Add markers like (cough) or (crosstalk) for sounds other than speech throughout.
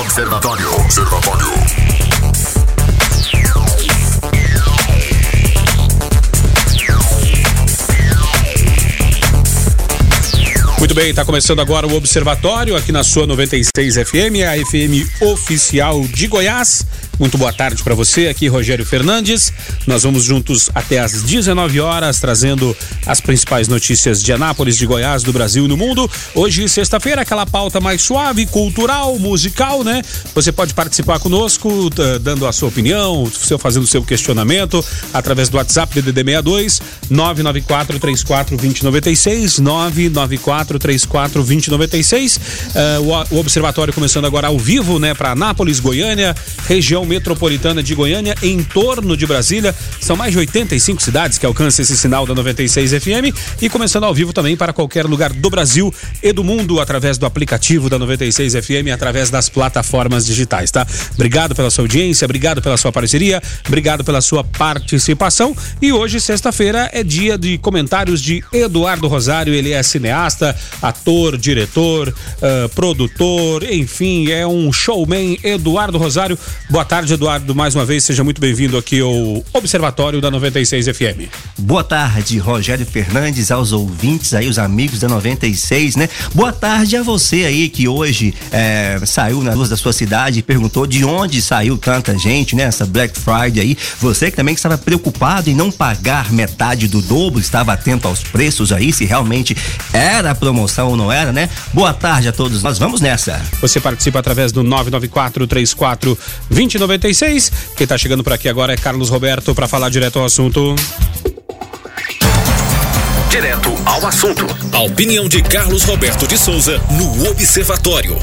Observatório. Observatório. Muito bem, está começando agora o Observatório aqui na sua 96 FM, a FM oficial de Goiás. Muito boa tarde para você, aqui Rogério Fernandes. Nós vamos juntos até às 19 horas, trazendo as principais notícias de Anápolis, de Goiás, do Brasil e no mundo. Hoje, sexta-feira, aquela pauta mais suave, cultural, musical, né? Você pode participar conosco, dando a sua opinião, seu, fazendo o seu questionamento, através do WhatsApp DDD 62 994 34 2096 994 34 2096. Uh, o, o Observatório começando agora ao vivo, né, para Anápolis, Goiânia, região metropolitana de Goiânia, em torno de Brasília. São mais de 85 cidades que alcançam esse sinal da 96 FM e começando ao vivo também para qualquer lugar do Brasil e do mundo através do aplicativo da 96 FM, através das plataformas digitais, tá? Obrigado pela sua audiência, obrigado pela sua parceria, obrigado pela sua participação. E hoje, sexta-feira, é dia de comentários de Eduardo Rosário. Ele é cineasta, ator, diretor, uh, produtor, enfim, é um showman. Eduardo Rosário, boa tarde, Eduardo. Mais uma vez, seja muito bem-vindo aqui ao Observatório da 96 FM. Boa tarde, Rogério Fernandes, aos ouvintes aí, os amigos da 96, né? Boa tarde a você aí que hoje é, saiu nas ruas da sua cidade e perguntou de onde saiu tanta gente, né? Essa Black Friday aí. Você que também estava preocupado em não pagar metade do dobro, estava atento aos preços aí, se realmente era promoção ou não era, né? Boa tarde a todos, nós vamos nessa. Você participa através do 994 34 2096. Quem tá chegando por aqui agora é Carlos Roberto para falar direto ao assunto. Direto ao assunto. A opinião de Carlos Roberto de Souza no Observatório.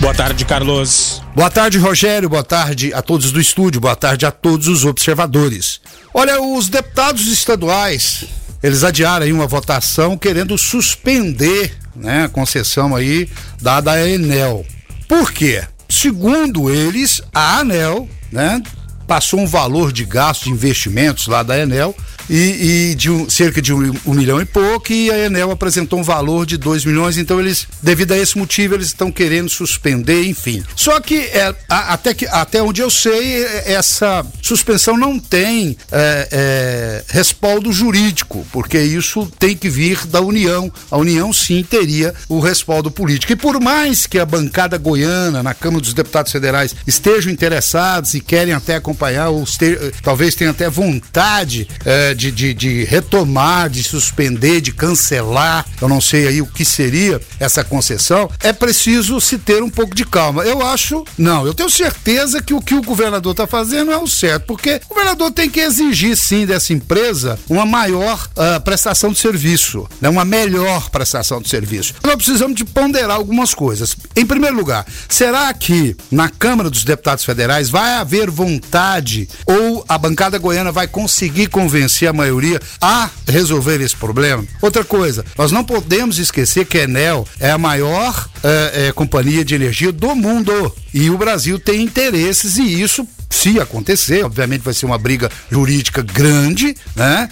Boa tarde, Carlos. Boa tarde, Rogério. Boa tarde a todos do estúdio. Boa tarde a todos os observadores. Olha, os deputados estaduais, eles adiaram aí uma votação querendo suspender, né, a concessão aí dada à Enel. Por quê? Segundo eles, a ANEL, né, passou um valor de gasto de investimentos lá da Enel e, e de um, cerca de um, um, milhão e pouco e a Enel apresentou um valor de 2 milhões, então eles, devido a esse motivo, eles estão querendo suspender, enfim. Só que, é, a, até, que até onde eu sei, essa suspensão não tem é, é, respaldo jurídico, porque isso tem que vir da União. A União sim teria o respaldo político. E por mais que a bancada goiana na Câmara dos Deputados Federais estejam interessados e querem até acompanhar, ou ter, talvez tenham até vontade é, de, de, de, retomar, de suspender, de cancelar, eu não sei aí o que seria essa concessão, é preciso se ter um pouco de calma. Eu acho, não, eu tenho certeza que o que o governador está fazendo é o certo, porque o governador tem que exigir sim dessa empresa uma maior uh, prestação de serviço, né, uma melhor prestação de serviço. Nós precisamos de ponderar algumas coisas. Em primeiro lugar, será que na Câmara dos Deputados Federais vai haver vontade ou a bancada goiana vai conseguir convencer a maioria a resolver esse problema. Outra coisa, nós não podemos esquecer que a Enel é a maior é, é, companhia de energia do mundo e o Brasil tem interesses e isso se acontecer, obviamente vai ser uma briga jurídica grande, né?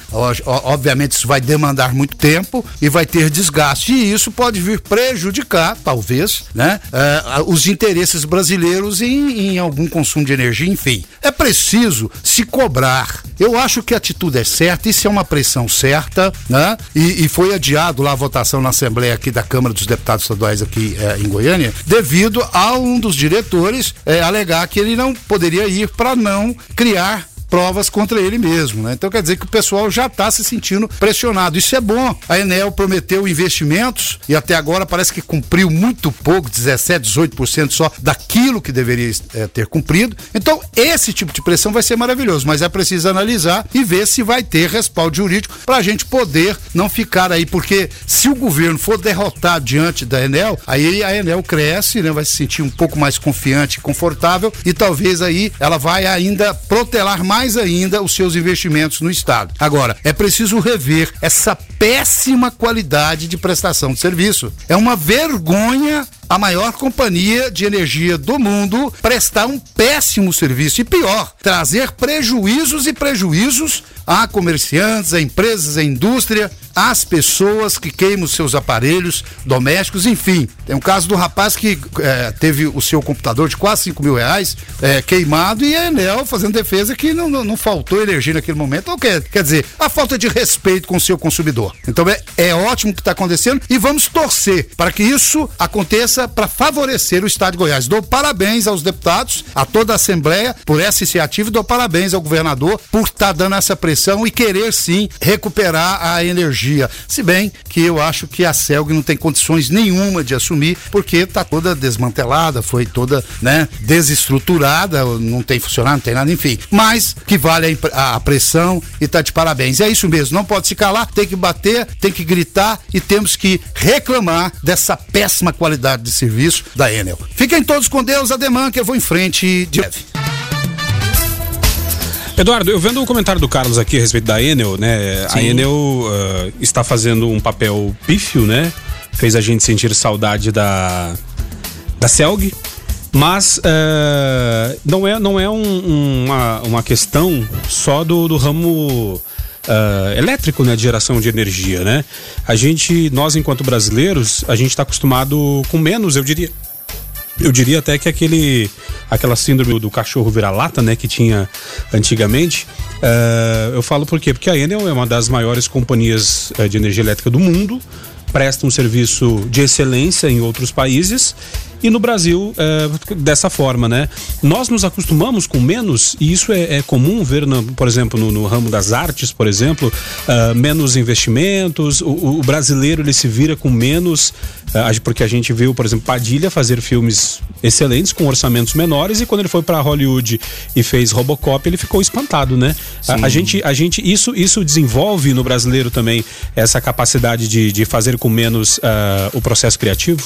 Obviamente isso vai demandar muito tempo e vai ter desgaste e isso pode vir prejudicar, talvez, né? Uh, os interesses brasileiros em, em algum consumo de energia, enfim. É preciso se cobrar. Eu acho que a atitude é certa, isso é uma pressão certa, né? E, e foi adiado lá a votação na Assembleia aqui da Câmara dos Deputados Estaduais aqui eh, em Goiânia, devido a um dos diretores eh, alegar que ele não poderia ir para não criar provas contra ele mesmo, né? Então quer dizer que o pessoal já está se sentindo pressionado. Isso é bom. A Enel prometeu investimentos e até agora parece que cumpriu muito pouco, 17, 18% só daquilo que deveria é, ter cumprido. Então esse tipo de pressão vai ser maravilhoso, mas é preciso analisar e ver se vai ter respaldo jurídico para a gente poder não ficar aí, porque se o governo for derrotado diante da Enel, aí a Enel cresce, né? Vai se sentir um pouco mais confiante, confortável e talvez aí ela vai ainda protelar mais mais ainda os seus investimentos no Estado. Agora, é preciso rever essa péssima qualidade de prestação de serviço. É uma vergonha a maior companhia de energia do mundo prestar um péssimo serviço e pior, trazer prejuízos e prejuízos a comerciantes, a empresas, a indústria, às pessoas que queimam seus aparelhos domésticos, enfim. Tem um caso do rapaz que é, teve o seu computador de quase 5 mil reais é, queimado e a Enel fazendo defesa que não, não, não faltou energia naquele momento. Ou quer, quer dizer, a falta de respeito com o seu consumidor. Então é, é ótimo o que está acontecendo e vamos torcer para que isso aconteça para favorecer o Estado de Goiás. Dou parabéns aos deputados, a toda a Assembleia por essa iniciativa e dou parabéns ao governador por estar tá dando essa pressão e querer sim recuperar a energia. Se bem que eu acho que a Celg não tem condições nenhuma de assumir, porque está toda desmantelada, foi toda né, desestruturada, não tem funcionário, não tem nada, enfim. Mas que vale a, a pressão e tá de parabéns. É isso mesmo, não pode se calar, tem que bater, tem que gritar e temos que reclamar dessa péssima qualidade de serviço da Enel. Fiquem todos com Deus, Ademã, que eu vou em frente de leve. Eduardo, eu vendo o comentário do Carlos aqui a respeito da Enel, né? Sim. A Enel uh, está fazendo um papel pífio, né? Fez a gente sentir saudade da, da Celg, mas uh, não é, não é um, uma, uma questão só do, do ramo Uh, elétrico, né, de geração de energia, né? A gente, nós enquanto brasileiros, a gente está acostumado com menos, eu diria, eu diria até que aquele, aquela síndrome do cachorro vira-lata, né, que tinha antigamente. Uh, eu falo por quê? Porque a Enel é uma das maiores companhias uh, de energia elétrica do mundo, presta um serviço de excelência em outros países e no Brasil é, dessa forma, né? Nós nos acostumamos com menos e isso é, é comum ver, no, por exemplo, no, no, ramo das artes, por exemplo, uh, menos investimentos. O, o, brasileiro ele se vira com menos, uh, porque a gente viu, por exemplo, Padilha fazer filmes excelentes com orçamentos menores e quando ele foi para Hollywood e fez Robocop ele ficou espantado, né? A, a, gente, a gente isso, isso desenvolve no brasileiro também essa capacidade de, de fazer com menos uh, o processo criativo.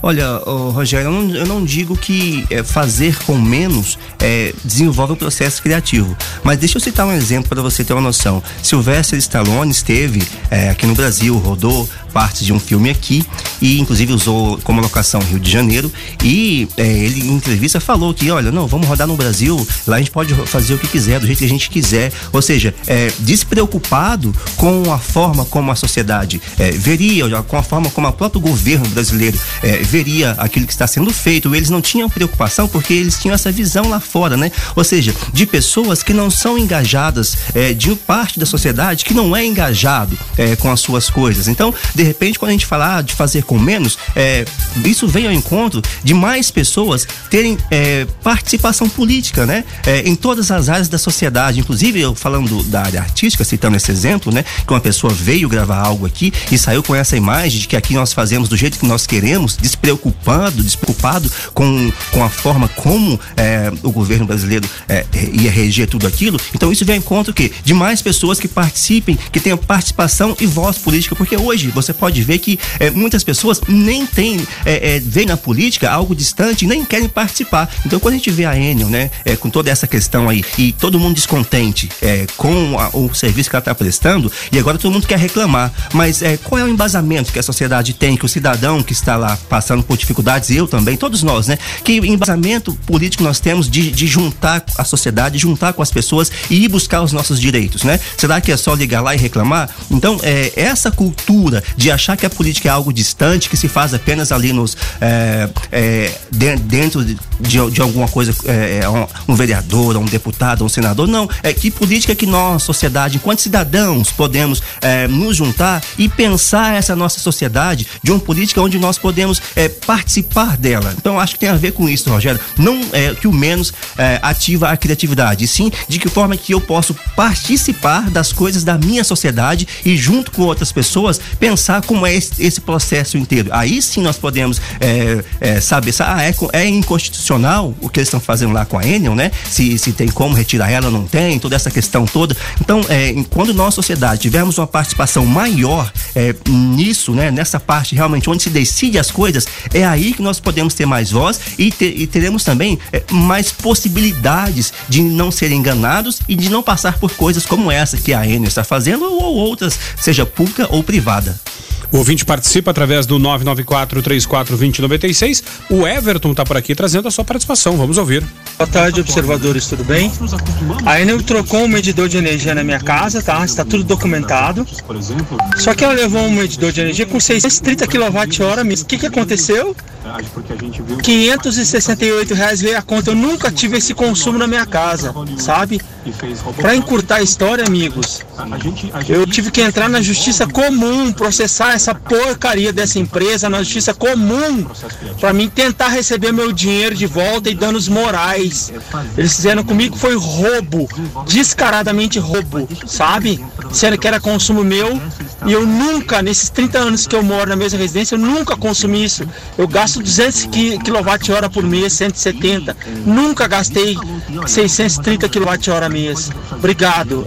Olha, Rogério, eu não, eu não, digo que é, fazer com menos é, desenvolve o processo criativo. Mas deixa eu citar um exemplo para você ter uma noção. Sylvester Stallone esteve é, aqui no Brasil, rodou partes de um filme aqui e inclusive usou como locação Rio de Janeiro e ele em entrevista falou que olha não vamos rodar no Brasil lá a gente pode fazer o que quiser do jeito que a gente quiser ou seja despreocupado com a forma como a sociedade veria com a forma como o próprio governo brasileiro veria aquilo que está sendo feito eles não tinham preocupação porque eles tinham essa visão lá fora né ou seja de pessoas que não são engajadas é, de parte da sociedade que não é engajado é, com as suas coisas então de repente, quando a gente falar de fazer com menos, é, isso vem ao encontro de mais pessoas terem é, participação política, né? É, em todas as áreas da sociedade. Inclusive, eu falando da área artística, citando esse exemplo, né? Que uma pessoa veio gravar algo aqui e saiu com essa imagem de que aqui nós fazemos do jeito que nós queremos, despreocupado, despreocupado com, com a forma como é, o governo brasileiro é, ia reger tudo aquilo. Então, isso vem ao encontro que de mais pessoas que participem, que tenham participação e voz política, porque hoje você pode ver que é, muitas pessoas nem têm, é, é, veem na política algo distante nem querem participar. Então, quando a gente vê a Enel, né, é, com toda essa questão aí, e todo mundo descontente é, com a, o serviço que ela está prestando, e agora todo mundo quer reclamar. Mas qual é o embasamento que a sociedade tem, que o cidadão que está lá passando por dificuldades, eu também, todos nós, né? Que embasamento político nós temos de, de juntar a sociedade, juntar com as pessoas e ir buscar os nossos direitos, né? Será que é só ligar lá e reclamar? Então, é, essa cultura de achar que a política é algo distante, que se faz apenas ali nos é, é, dentro de, de, alguma coisa, é, é, um, um, vereador, um deputado, um senador. Não, é que política que nós, sociedade, enquanto cidadãos, podemos é, nos juntar e pensar essa nossa sociedade de uma política onde nós podemos é, participar dela. Então, acho que tem a ver com isso, Rogério. Não é que o menos ativa a criatividade, sim de que forma que eu posso participar das coisas da minha sociedade e junto com outras pessoas pensar como é esse, esse processo inteiro. Aí sim nós podemos é, é, saber se ah, é, é inconstitucional o que eles estão fazendo lá com a Enel, né? Se, se tem como retirar ela, não tem, toda essa questão toda. Então, é, quando nós, sociedade, tivermos uma participação maior é, nisso, né? Nessa parte realmente onde se decide as coisas, é aí que nós podemos ter mais voz e, ter, e teremos também é, mais possibilidades de não serem enganados e de não passar por coisas como essa que a Enel está fazendo ou outras, seja pública ou privada. O ouvinte participa através do 994-34-2096. O Everton está por aqui trazendo a sua participação. Vamos ouvir. Boa tarde, observadores, tudo bem? A Enel trocou um medidor de energia na minha casa, tá? Está tudo documentado. Só que ela levou um medidor de energia com 630 kWh. O que, que aconteceu? 568 reais veio a conta. Eu nunca tive esse consumo na minha casa, sabe? Para encurtar a história, amigos, eu tive que entrar na justiça comum, processar essa porcaria dessa empresa na justiça comum, para mim tentar receber meu dinheiro de volta e danos morais. Eles fizeram comigo foi roubo, descaradamente roubo, sabe? Sendo que era consumo meu e eu nunca, nesses 30 anos que eu moro na mesma residência, eu nunca consumi isso. Eu gasto 200 kWh por mês, 170. Nunca gastei 630 kWh Obrigado.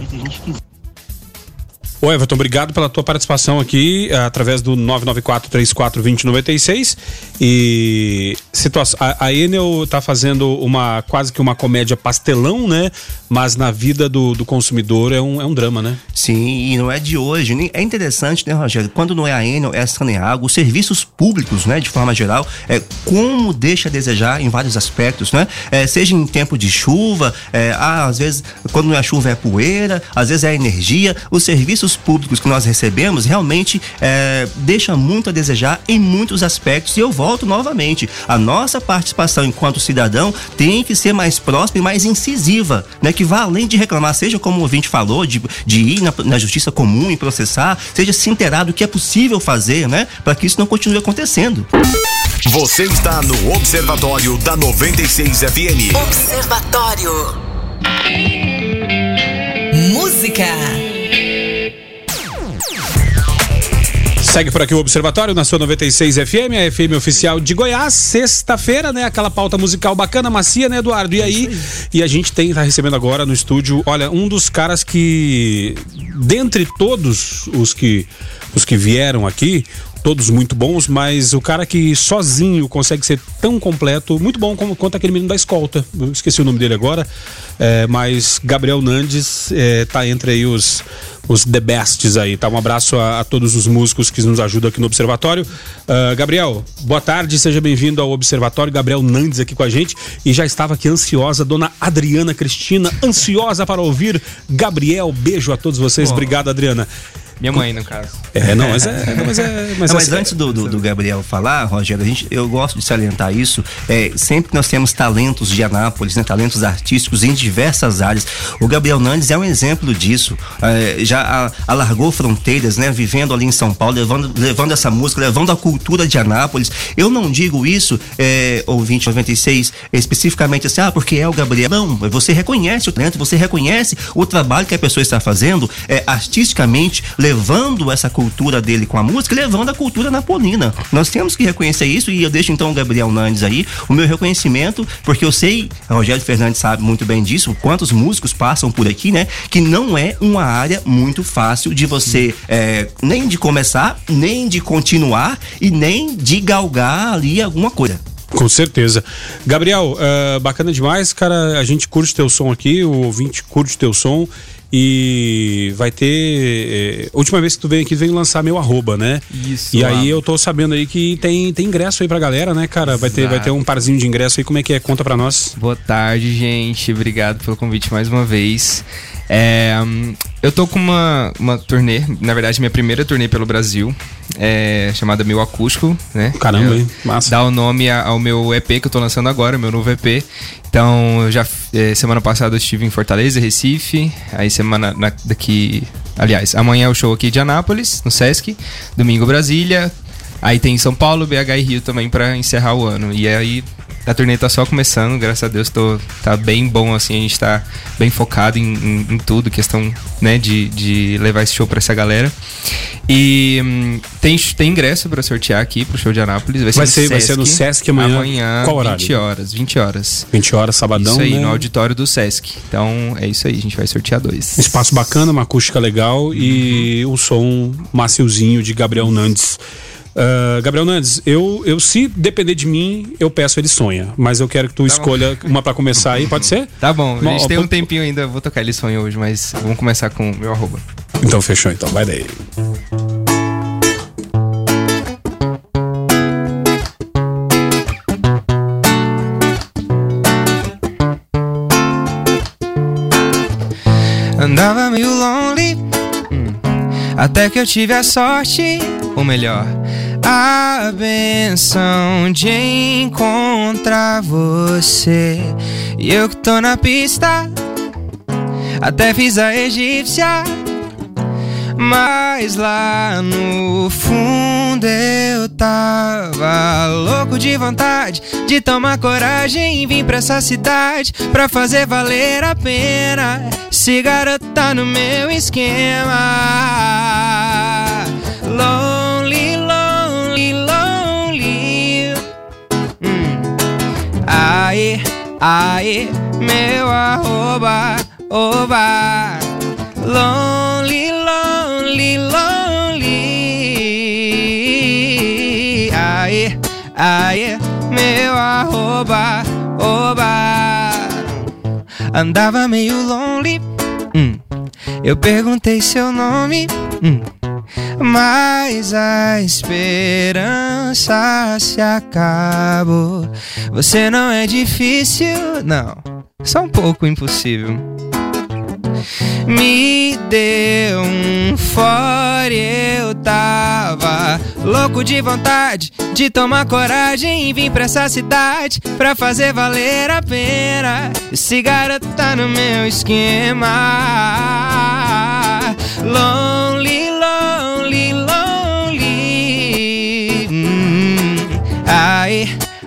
Ô Everton, obrigado pela tua participação aqui eh, através do 994-34-2096. E situação, a, a Enel tá fazendo uma quase que uma comédia pastelão, né? Mas na vida do, do consumidor é um, é um drama, né? Sim, e não é de hoje. É interessante, né, Rogério? Quando não é a Enel, é a Saneago, os serviços públicos, né, de forma geral, é como deixa a desejar em vários aspectos, né? É, seja em tempo de chuva, é, ah, às vezes, quando não é chuva é poeira, às vezes é energia. Os serviços públicos que nós recebemos realmente é, deixa muito a desejar em muitos aspectos. E eu volto novamente. A nossa participação enquanto cidadão tem que ser mais próxima e mais incisiva, né? Que vá além de reclamar, seja como o ouvinte falou, de, de ir na, na justiça comum e processar, seja se inteirar do que é possível fazer, né? Para que isso não continue acontecendo. Você está no Observatório da 96 FM. Observatório. Música. Segue por aqui o Observatório na sua 96 FM, a FM oficial de Goiás. Sexta-feira, né? Aquela pauta musical bacana, macia, né, Eduardo? E aí, e a gente tem, tá recebendo agora no estúdio, olha, um dos caras que, dentre todos os que, os que vieram aqui, todos muito bons, mas o cara que sozinho consegue ser tão completo, muito bom como, quanto aquele menino da escolta. Eu esqueci o nome dele agora, é, mas Gabriel Nandes é, tá entre aí os, os the bests aí, tá? Um abraço a, a todos os músicos que nos ajudam aqui no Observatório. Ah, Gabriel, boa tarde, seja bem-vindo ao Observatório. Gabriel Nandes aqui com a gente e já estava aqui ansiosa, dona Adriana Cristina, ansiosa para ouvir Gabriel. Beijo a todos vocês, obrigado, Adriana. Minha mãe, no caso. É, não, mas é. Não, mas é (laughs) mas Não, mas é- antes do, do, do Gabriel falar, Rogério, a gente, eu gosto de salientar isso. É, sempre que nós temos talentos de Anápolis, né, talentos artísticos em diversas áreas, o Gabriel Nandes é um exemplo disso. É, já a- alargou fronteiras, né, vivendo ali em São Paulo, levando, levando essa música, levando a cultura de Anápolis. Eu não digo isso, é, ouvinte 96, especificamente assim, ah, porque é o Gabriel. Não, você reconhece o talento, você reconhece o trabalho que a pessoa está fazendo é, artisticamente, levando essa cultura dele com a música, levando a cultura napolina. Nós temos que reconhecer isso e eu deixo então o Gabriel Nandes aí o meu reconhecimento, porque eu sei, Rogério Fernandes sabe muito bem disso, quantos músicos passam por aqui, né? Que não é uma área muito fácil de você é, nem de começar, nem de continuar e nem de galgar ali alguma coisa. Com certeza. Gabriel, eh, bacana demais, cara. A gente curte teu som aqui, o ouvinte curte teu som. E vai ter. eh, última vez que tu veio aqui, tu veio lançar meu arroba, né? Isso, E aí lá. eu tô sabendo aí que tem, tem ingresso aí pra galera, né, cara? Vai ter, vai ter um parzinho de ingresso aí. Como é que é? Conta pra nós. Boa tarde, gente. Obrigado pelo convite mais uma vez. É, eu tô com uma, uma turnê, na verdade, minha primeira turnê pelo Brasil, é, chamada Meu Acústico, né? Caramba, Eu- hein? Massa. Dá o nome ao meu EP que eu tô lançando agora, meu novo EP. Então, já eh, semana passada eu estive em Fortaleza, Recife. Aí semana na- daqui, aliás, amanhã é o show aqui de Anápolis, no Sesc, domingo Brasília. Aí tem São Paulo, BH e Rio também pra encerrar o ano. E aí a turnê tá só começando, graças a Deus tô, tá bem bom assim, a gente tá bem focado em, em- em tudo, questão, né, de, de levar esse show pra essa galera. E hum, tem, tem ingresso pra sortear aqui pro show de Anápolis. Vai ser, Vai no ser- vai ser no Sesc amanhã. Amanhã, Qual horário? 20 horas, 20 horas. 20 horas, sabadão, isso aí, né? no auditório do Sesc. Então é isso aí, a gente vai sortear dois. Espaço bacana, uma acústica legal e o som maciozinho de Gabriel Nandes. Uh, Gabriel Nandes, eu, eu se depender de mim, eu peço ele sonha. Mas eu quero que tu tá escolha bom. uma para começar aí, pode ser? Tá bom, a gente Ó, tem um tempinho ainda, vou tocar ele sonha hoje, mas vamos começar com o meu arroba. Então fechou então, vai daí. Andava meio lonely, hum, até que eu tive a sorte, ou melhor a benção de encontrar você. E eu que tô na pista, até fiz a egípcia. Mas lá no fundo eu tava louco de vontade de tomar coragem e vir pra essa cidade pra fazer valer a pena. Se garota no meu esquema. Aê, aê, meu arroba, oba. Lonely, lonely, lonely. Aê, aê, meu arroba, oba. Andava meio lonely. hum. Eu perguntei seu nome. hum. Mas a esperança se acabou. Você não é difícil, não, só um pouco impossível. Me deu um fora, eu tava louco de vontade de tomar coragem e vir pra essa cidade pra fazer valer a pena. Esse garoto tá no meu esquema. Lonely,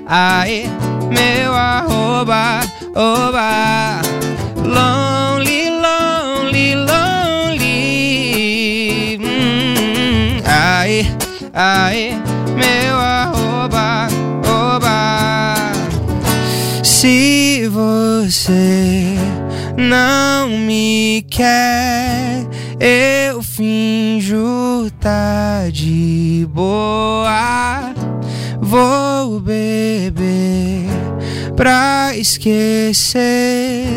Aê, meu arroba, oba. Lonely, lonely, lonely. Hum. Aê, aê, meu arroba, oba. Se você não me quer, eu finjo tá de boa. Vou beber pra esquecer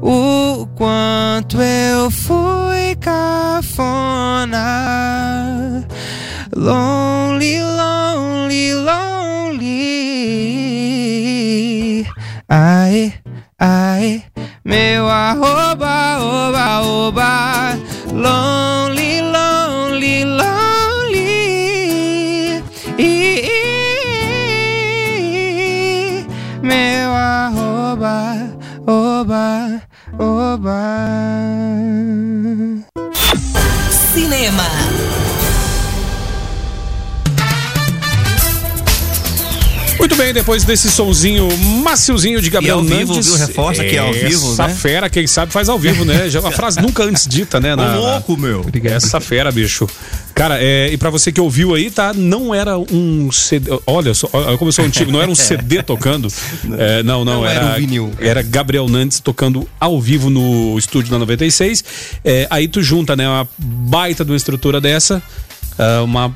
o quanto eu fui cafona. Depois desse sonzinho maciozinho de Gabriel E ao vivo, viu? Reforça que é ao vivo, Essa né? fera, quem sabe, faz ao vivo, né? Já é uma (laughs) frase nunca antes dita, né? na- louco, meu. Essa fera, bicho. Cara, é, e pra você que ouviu aí, tá? Não era um CD. Olha só, olha como eu sou antigo, não era um (laughs) CD tocando. É, não, não, Não era. era um vinil. Era Gabriel Nantes tocando ao vivo no estúdio da 96. É, aí tu junta, né? Uma baita de uma estrutura dessa, é, uma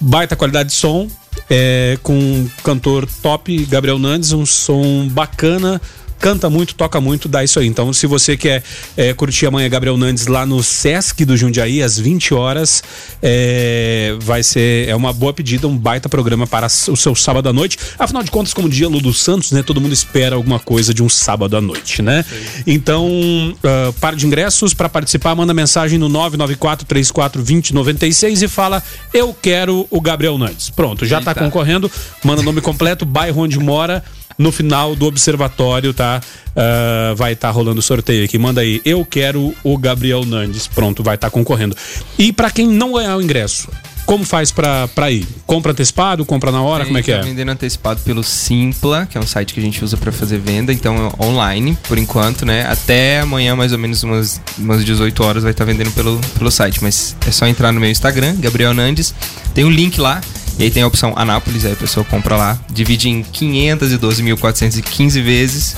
baita qualidade de som, é, com um cantor top, Gabriel Nandes, um som bacana. Canta muito, toca muito, dá isso aí. Então, se você quer é, curtir amanhã Gabriel Nandes lá no Sesc do Jundiaí, às 20 horas, é, vai ser é uma boa pedida, um baita programa para o seu sábado à noite. Afinal de contas, como dia Lulu Santos, né? Todo mundo espera alguma coisa de um sábado à noite, né? Então, uh, para de ingressos, para participar, manda mensagem no 994 34 20 96 e fala: Eu quero o Gabriel Nandes. Pronto, já tá Eita. concorrendo, manda nome completo, bairro onde mora. No final do observatório, tá? Ah, vai estar rolando o sorteio aqui. Manda aí, eu quero o Gabriel Nandes. Pronto, vai estar concorrendo. E para quem não ganhar o ingresso, como faz pra, pra ir? Compra antecipado, compra na hora, como é que Tá é? vendendo antecipado pelo Simpla, que é um site que a gente usa pra fazer venda, então é online, por enquanto, né? Até amanhã, mais ou menos umas, umas 18 horas, vai estar vendendo pelo, pelo site. Mas é só entrar no meu Instagram, Gabriel Nandes, tem o link lá. E aí tem a opção Anápolis, aí a pessoa compra lá, divide em 512.415 vezes.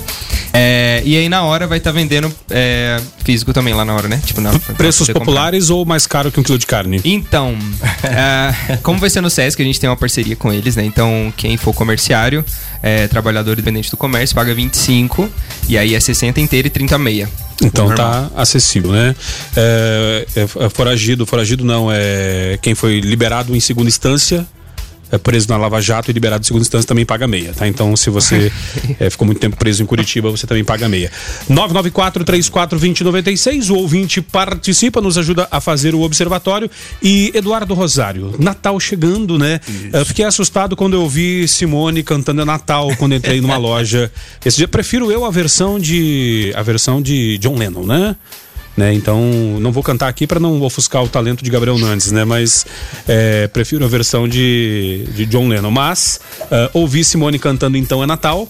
É, e aí na hora vai estar vendendo é, físico também lá na hora, né? Tipo, na, Preços você comprar. populares ou mais caro que um quilo de carne? Então, (laughs) é, como vai ser no SESC, a gente tem uma parceria com eles, né? Então, quem for comerciário, é, trabalhador independente do comércio, paga 25, e aí é 60 inteira e 30 meia. Então Normal. tá acessível, né? É, é, é foragido, foragido não, é quem foi liberado em segunda instância. É, preso na Lava Jato e liberado em segunda instância também paga meia, tá? Então, se você (laughs) é, ficou muito tempo preso em Curitiba, você também paga meia. 994-34-2096, o ouvinte participa, nos ajuda a fazer o observatório. E Eduardo Rosário, Natal chegando, né? Eu fiquei assustado quando eu vi Simone cantando Natal quando entrei numa (laughs) loja. Esse dia prefiro eu a versão de a versão de John Lennon, né? Né, então, não vou cantar aqui para não ofuscar o talento de Gabriel Nandes, né? Mas é, prefiro a versão de, de John Lennon. Mas uh, ouvi Simone cantando Então é Natal.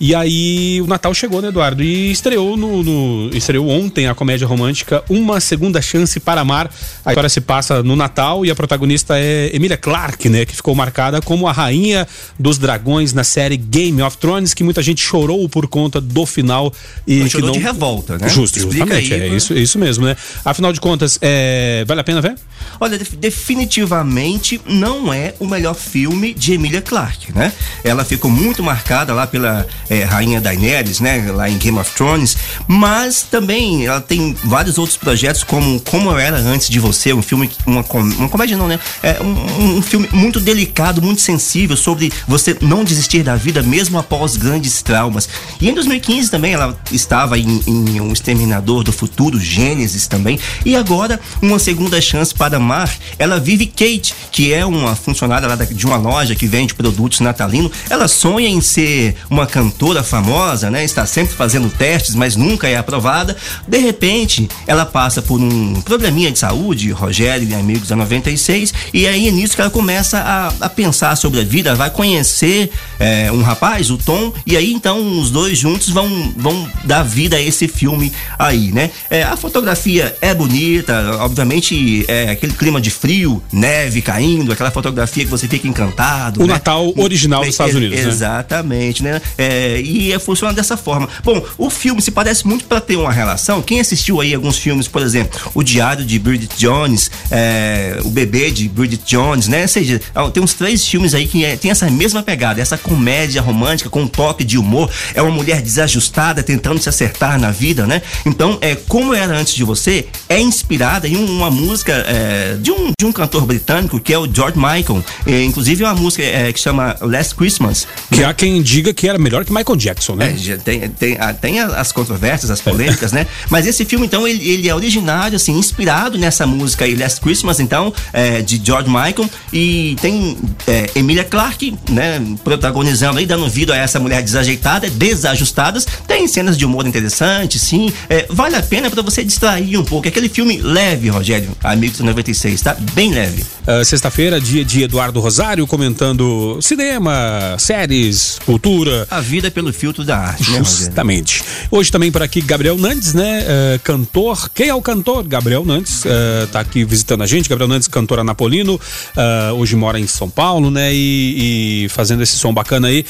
E aí o Natal chegou, né, Eduardo? E estreou no, no, estreou ontem a comédia romântica Uma Segunda Chance para Amar. A história se passa no Natal e a protagonista é Emilia Clarke, né, que ficou marcada como a rainha dos dragões na série Game of Thrones, que muita gente chorou por conta do final e Não que não de revolta, né? Justo, justamente, aí, é pra- isso, isso mesmo, né? Afinal de contas, é, vale a pena ver? Olha, def- definitivamente não é o melhor filme de Emilia Clarke, né? Ela ficou muito marcada lá pela eh, rainha Daenerys, né? Lá em Game of Thrones, mas também ela tem vários outros projetos como Como Eu Era Antes de Você, um filme, uma, com- uma comédia não, né? É um, um filme muito delicado, muito sensível sobre você não desistir da vida mesmo após grandes traumas. E em 2015 também ela estava em, em Um Exterminador do Futuro, Gênesis também, e agora uma segunda chance para amar. Ela vive Kate, que é uma funcionária lá de uma loja que vende produtos natalinos. Ela sonha em ser uma cantora famosa, né? Está sempre fazendo testes, mas nunca é aprovada. De repente, ela passa por um probleminha de saúde, Rogério e amigos da 96, e aí é nisso que ela começa a, a pensar sobre a vida, vai conhecer é, um rapaz, o Tom, e aí então os dois juntos vão, vão dar vida a esse filme aí, né? É, a fotografia é bonita, obviamente é aquele clima de frio, neve caindo, aquela fotografia que você fica encantado. O né? Natal original dos Estados Ex- Unidos, né? Exatamente, né? É, e é, funciona dessa forma. Bom, o filme se parece muito para ter uma relação. Quem assistiu aí alguns filmes, por exemplo, O Diário de Bridget Jones, é, O Bebê de Bridget Jones, né? Ou seja, ó, tem uns três filmes aí que é, tem essa mesma pegada, essa comédia romântica com um toque de humor. É uma mulher desajustada tentando se acertar na vida, né? Então, é como era antes de você, é inspirada em uma música é, de, um, de um cantor britânico que é o George Michael. É, inclusive, é uma música é, que chama Last Christmas. Que há quem diga que era melhor que Michael Jackson, né? É, tem, tem, ah, tem as controvérsias, as polêmicas, né? (laughs) Mas esse filme, então, ele, ele é originário, assim, inspirado nessa música aí, Last Christmas, então, é, de George Michael. E tem é, Emilia Clarke, né? Protagonizando aí, dando vida a essa mulher desajeitada, desajustadas. Tem cenas de humor interessantes, sim. É, vale a pena pra você distrair um pouco. É aquele filme leve, Rogério, Amigos do 96, tá? Bem leve. Ah, Sexta-feira, dia de Eduardo Rosário, comentando cinema, séries, cultura. A vida pelo filtro da arte, né? Justamente. Hoje também por aqui Gabriel Nandes, né? eh, cantor. Quem é o cantor? Gabriel Nandes. eh, tá aqui visitando a gente. Gabriel Nandes, cantor anapolino. eh, hoje mora em São Paulo, né? E, e fazendo esse som bacana aí,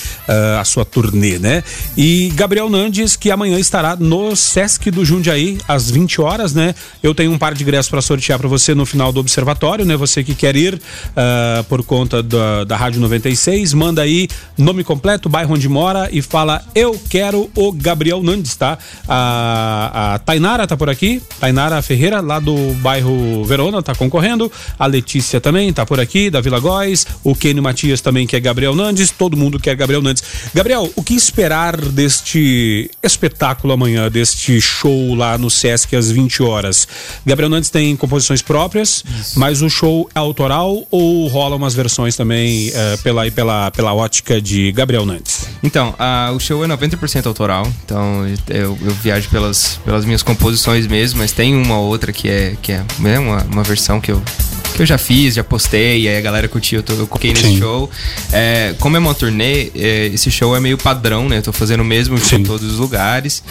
a sua turnê, né? E Gabriel Nandes, que amanhã estará no Sesc do Jundiaí, às 20 horas, né? Eu tenho um par de ingressos para sortear para você no final do observatório, né? Você que quer ir ah, por conta da, da Rádio 96, manda aí nome completo, bairro onde mora e fala eu quero o Gabriel Nandes, tá? A, a Tainara tá por aqui, Tainara Ferreira, lá do bairro Verona, tá concorrendo. A Letícia também tá por aqui, da Vila Góis. O Kenio Matias também quer Gabriel Nandes. Todo mundo quer Gabriel Nandes. Gabriel, o que esperar deste espetáculo amanhã, deste show lá no Sesc às 20 horas? Gabriel Nandes tem composições próprias, mas o show é autoral ou rola umas versões também eh, pela, pela, pela ótica de Gabriel Nandes? Então, a- o show é 90% autoral, então eu, eu viajo pelas, pelas minhas composições mesmo, mas tem uma ou outra que é, que é né, uma, uma versão que eu, que eu já fiz, já postei, aí a galera curtiu, eu, tô, eu coloquei nesse Sim. show. É, como é uma turnê, é, esse show é meio padrão, né? Eu tô fazendo o mesmo show em todos os lugares.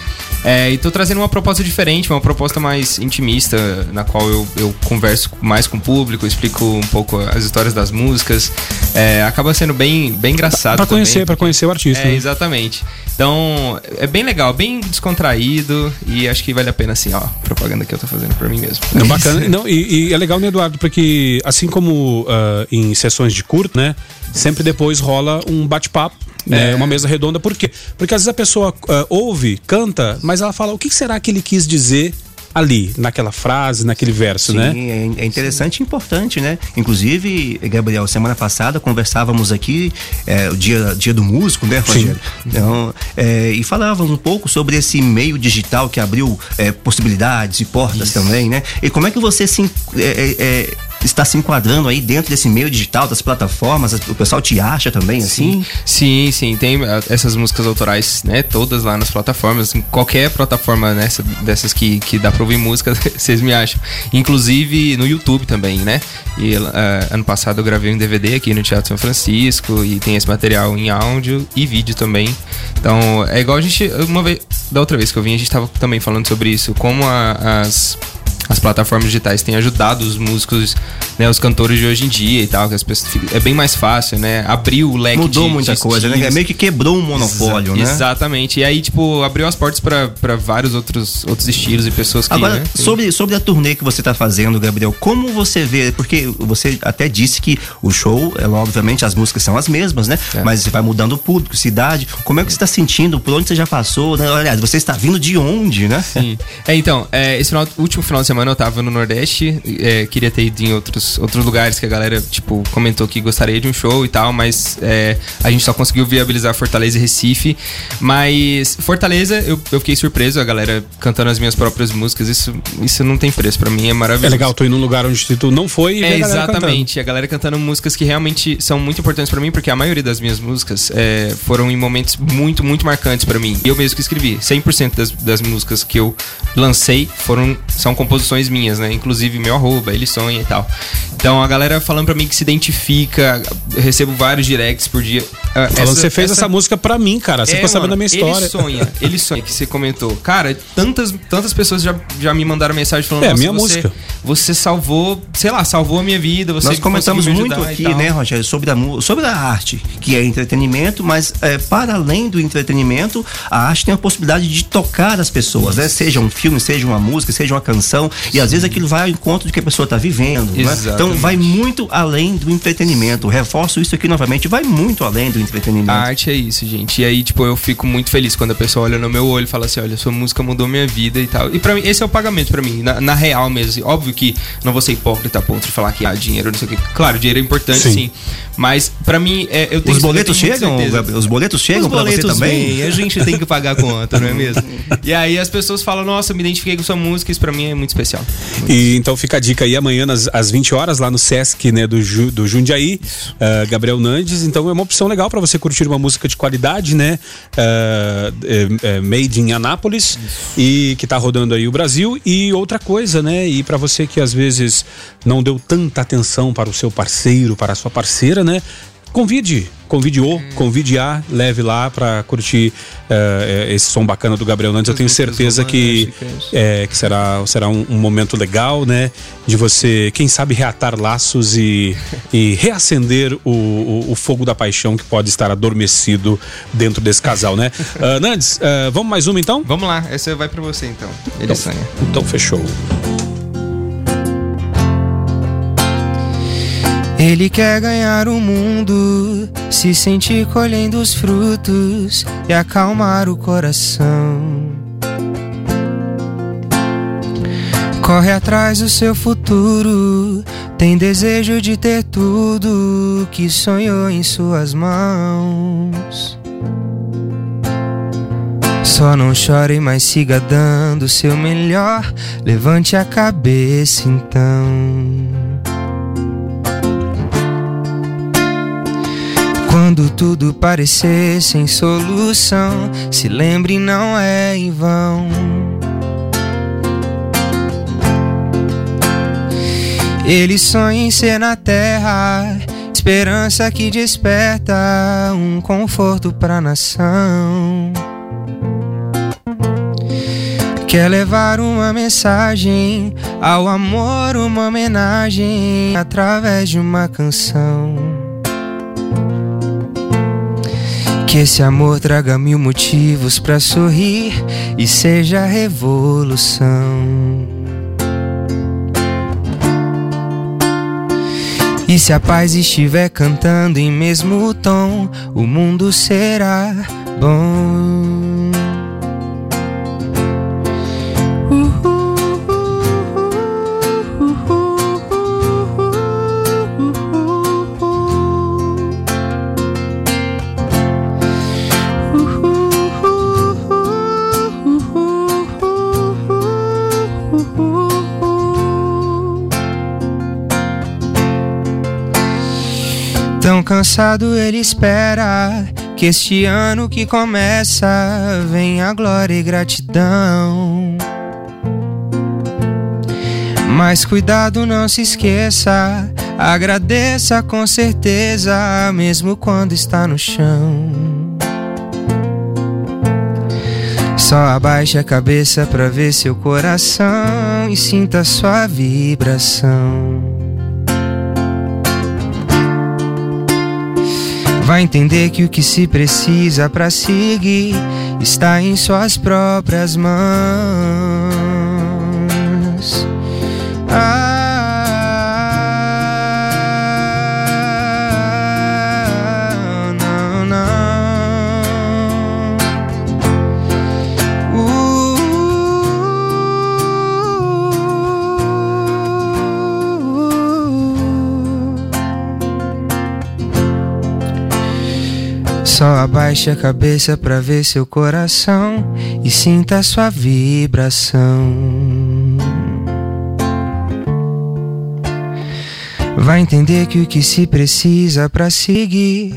É, e tô trazendo uma proposta diferente, uma proposta mais intimista, na qual eu, eu converso mais com o público, explico um pouco as histórias das músicas. É, acaba sendo bem, bem engraçado. Pra conhecer, também, pra conhecer o artista. é, né? exatamente. Então, é bem legal, bem descontraído e acho que vale a pena, assim, ó, propaganda que eu tô fazendo por mim mesmo. É bacana. (laughs) Não, e, e é legal, né, Eduardo? Porque assim como ah, em sessões de curto, né? Sempre depois rola um bate-papo. Né, É. Uma mesa redonda, por quê? Porque às vezes a pessoa ah, ouve, canta, mas ela fala: o que será que ele quis dizer ali, naquela frase, naquele verso, Sim, né? é, é interessante e importante, né? Inclusive, Gabriel, semana passada conversávamos aqui, é, o dia, dia do músico, né, Rogério? Então, é, e falávamos um pouco sobre esse meio digital que abriu é, possibilidades e portas também, né? E como é que você se, é, é, está se enquadrando aí dentro desse meio digital, das plataformas? O pessoal te acha também, assim? Sim, sim, tem ah, essas músicas autorais, né? Todas lá nas plataformas. Em qualquer plataforma nessa, dessas que, que dá pra ouvir música, (laughs) vocês me acham. Inclusive no YouTube também, né? E ah, ano passado eu gravei um DVD aqui no Teatro São Francisco e tem esse material em áudio e vídeo também. Então, é igual a gente. Uma vez. Da outra vez que eu vim, a gente tava também falando sobre isso. Como a- as as plataformas digitais têm ajudado os músicos, né, os cantores de hoje em dia e tal, que as pessoas é bem mais fácil, né? Abriu o leque Mudou de, muita de coisa, né? estilos. Meio que quebrou um monopólio, Exa- né? Exatamente. E aí, tipo, abriu as portas pra pra vários outros, outros estilos e pessoas que. Agora, né, sobre, sobre a turnê que você está fazendo, Gabriel, como você vê? Porque você até disse que o show, é, obviamente, as músicas são as mesmas, né? É. Mas vai mudando o público, cidade. Como é que você está sentindo? Por onde você já passou? Né? Aliás, você está vindo de onde, né? Sim. É, então, é, esse final, último final de semana eu tava no Nordeste, é, queria ter ido em outros, outros lugares que a galera, tipo, comentou que gostaria de um show e tal, mas é, a gente só conseguiu viabilizar Fortaleza e Recife. Mas Fortaleza, eu, eu fiquei surpreso, a galera cantando as minhas próprias músicas, isso, isso não tem preço, pra mim é maravilhoso. É legal tu ir num lugar onde tu não foi e É, a galera exatamente. A galera cantando músicas que realmente são muito importantes pra mim, porque a maioria das minhas músicas é, foram em momentos muito, muito marcantes pra mim. Eu mesmo que escrevi. 100% das, das músicas que eu lancei foram são composições minhas, né? Inclusive meu arroba, ele sonha e tal. Então a galera falando pra mim que se identifica, eu recebo vários directs por dia. Ah. Falando, você fez essa, música pra mim, cara. Você é, ficou sabendo da mano, minha história. Ele sonha, ele sonha, que você comentou. Cara, tantas, tantas pessoas já, já me mandaram mensagem falando É, "Nossa, minha você, música. Você salvou, sei lá, salvou a minha vida. Você Nós comentamos muito aqui, tal." né, Rogério, sobre a, mu- sobre a arte, que é entretenimento, mas é, para além do entretenimento, a arte tem a possibilidade de tocar as pessoas, né? Seja um filme, seja uma música, seja uma canção, e às vezes aquilo vai ao encontro do que a pessoa está vivendo, né? Então Exatamente. vai muito além do entretenimento. Reforço isso aqui novamente, vai muito além do entretenimento. A arte é isso, gente. E aí, tipo, eu fico muito feliz quando a pessoa olha no meu olho e fala assim: olha, sua música mudou minha vida e tal. E pra mim, esse é o pagamento pra mim, na, na real mesmo. assim. Óbvio que não vou ser hipócrita a ponto de falar que ah, dinheiro, não sei o quê. Claro, dinheiro é importante, Sim. sim. Mas pra mim, é, eu tenho Os boletos tenho chegam. Gabriel? Os boletos chegam Os para você também? a gente tem que pagar a conta, não é mesmo? E aí as pessoas falam, nossa, me identifiquei com sua música, isso pra mim é muito especial. E então fica a dica aí amanhã nas, às 20 horas lá no Sesc, né, do, Ju, do Jundiaí, ah, Gabriel Nandes. Então é uma opção legal para você curtir uma música de qualidade, né? ah, é- é made in Anápolis e que tá rodando aí o Brasil. E outra coisa, né? E para você que às vezes não deu tanta atenção para o seu parceiro, para a sua parceira, né? Convide, convide o, convide a, leve lá pra curtir eh, esse som bacana do Gabriel Nandes. Eu tenho certeza que, é, que será, será um, um momento legal, né? De você, quem sabe, reatar laços e, e reacender o, o, o fogo da paixão que pode estar adormecido dentro desse casal, né? (laughs) Nandes, ah, vamos mais uma então? Vamos lá, essa vai pra você então. Ele sonha. Então fechou. Ele quer ganhar o mundo, se sentir colhendo os frutos e acalmar o coração. Corre atrás do seu futuro, tem desejo de ter tudo que sonhou em suas mãos. Só não chore, mas siga dando o seu melhor. Levante a cabeça então. Quando tudo parecer sem solução, se lembre, não é em vão. Ele sonha em ser na terra, esperança que desperta um conforto pra nação. Quer levar uma mensagem ao amor, uma homenagem através de uma canção. Que esse amor traga mil motivos pra sorrir e seja revolução. E se a paz estiver cantando em mesmo tom, o mundo será bom. Cansado, ele espera que este ano que começa venha glória e gratidão. Mas cuidado, não se esqueça, agradeça com certeza, mesmo quando está no chão. Só abaixe a cabeça pra ver seu coração e sinta sua vibração. Vai entender que o que se precisa pra seguir está em suas próprias mãos. Só abaixe a cabeça pra ver seu coração e sinta sua vibração. Vai entender que o que se precisa pra seguir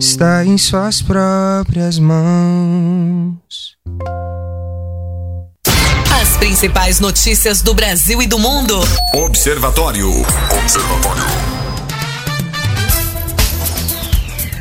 está em suas próprias mãos. As principais notícias do Brasil e do mundo. Observatório. Observatório.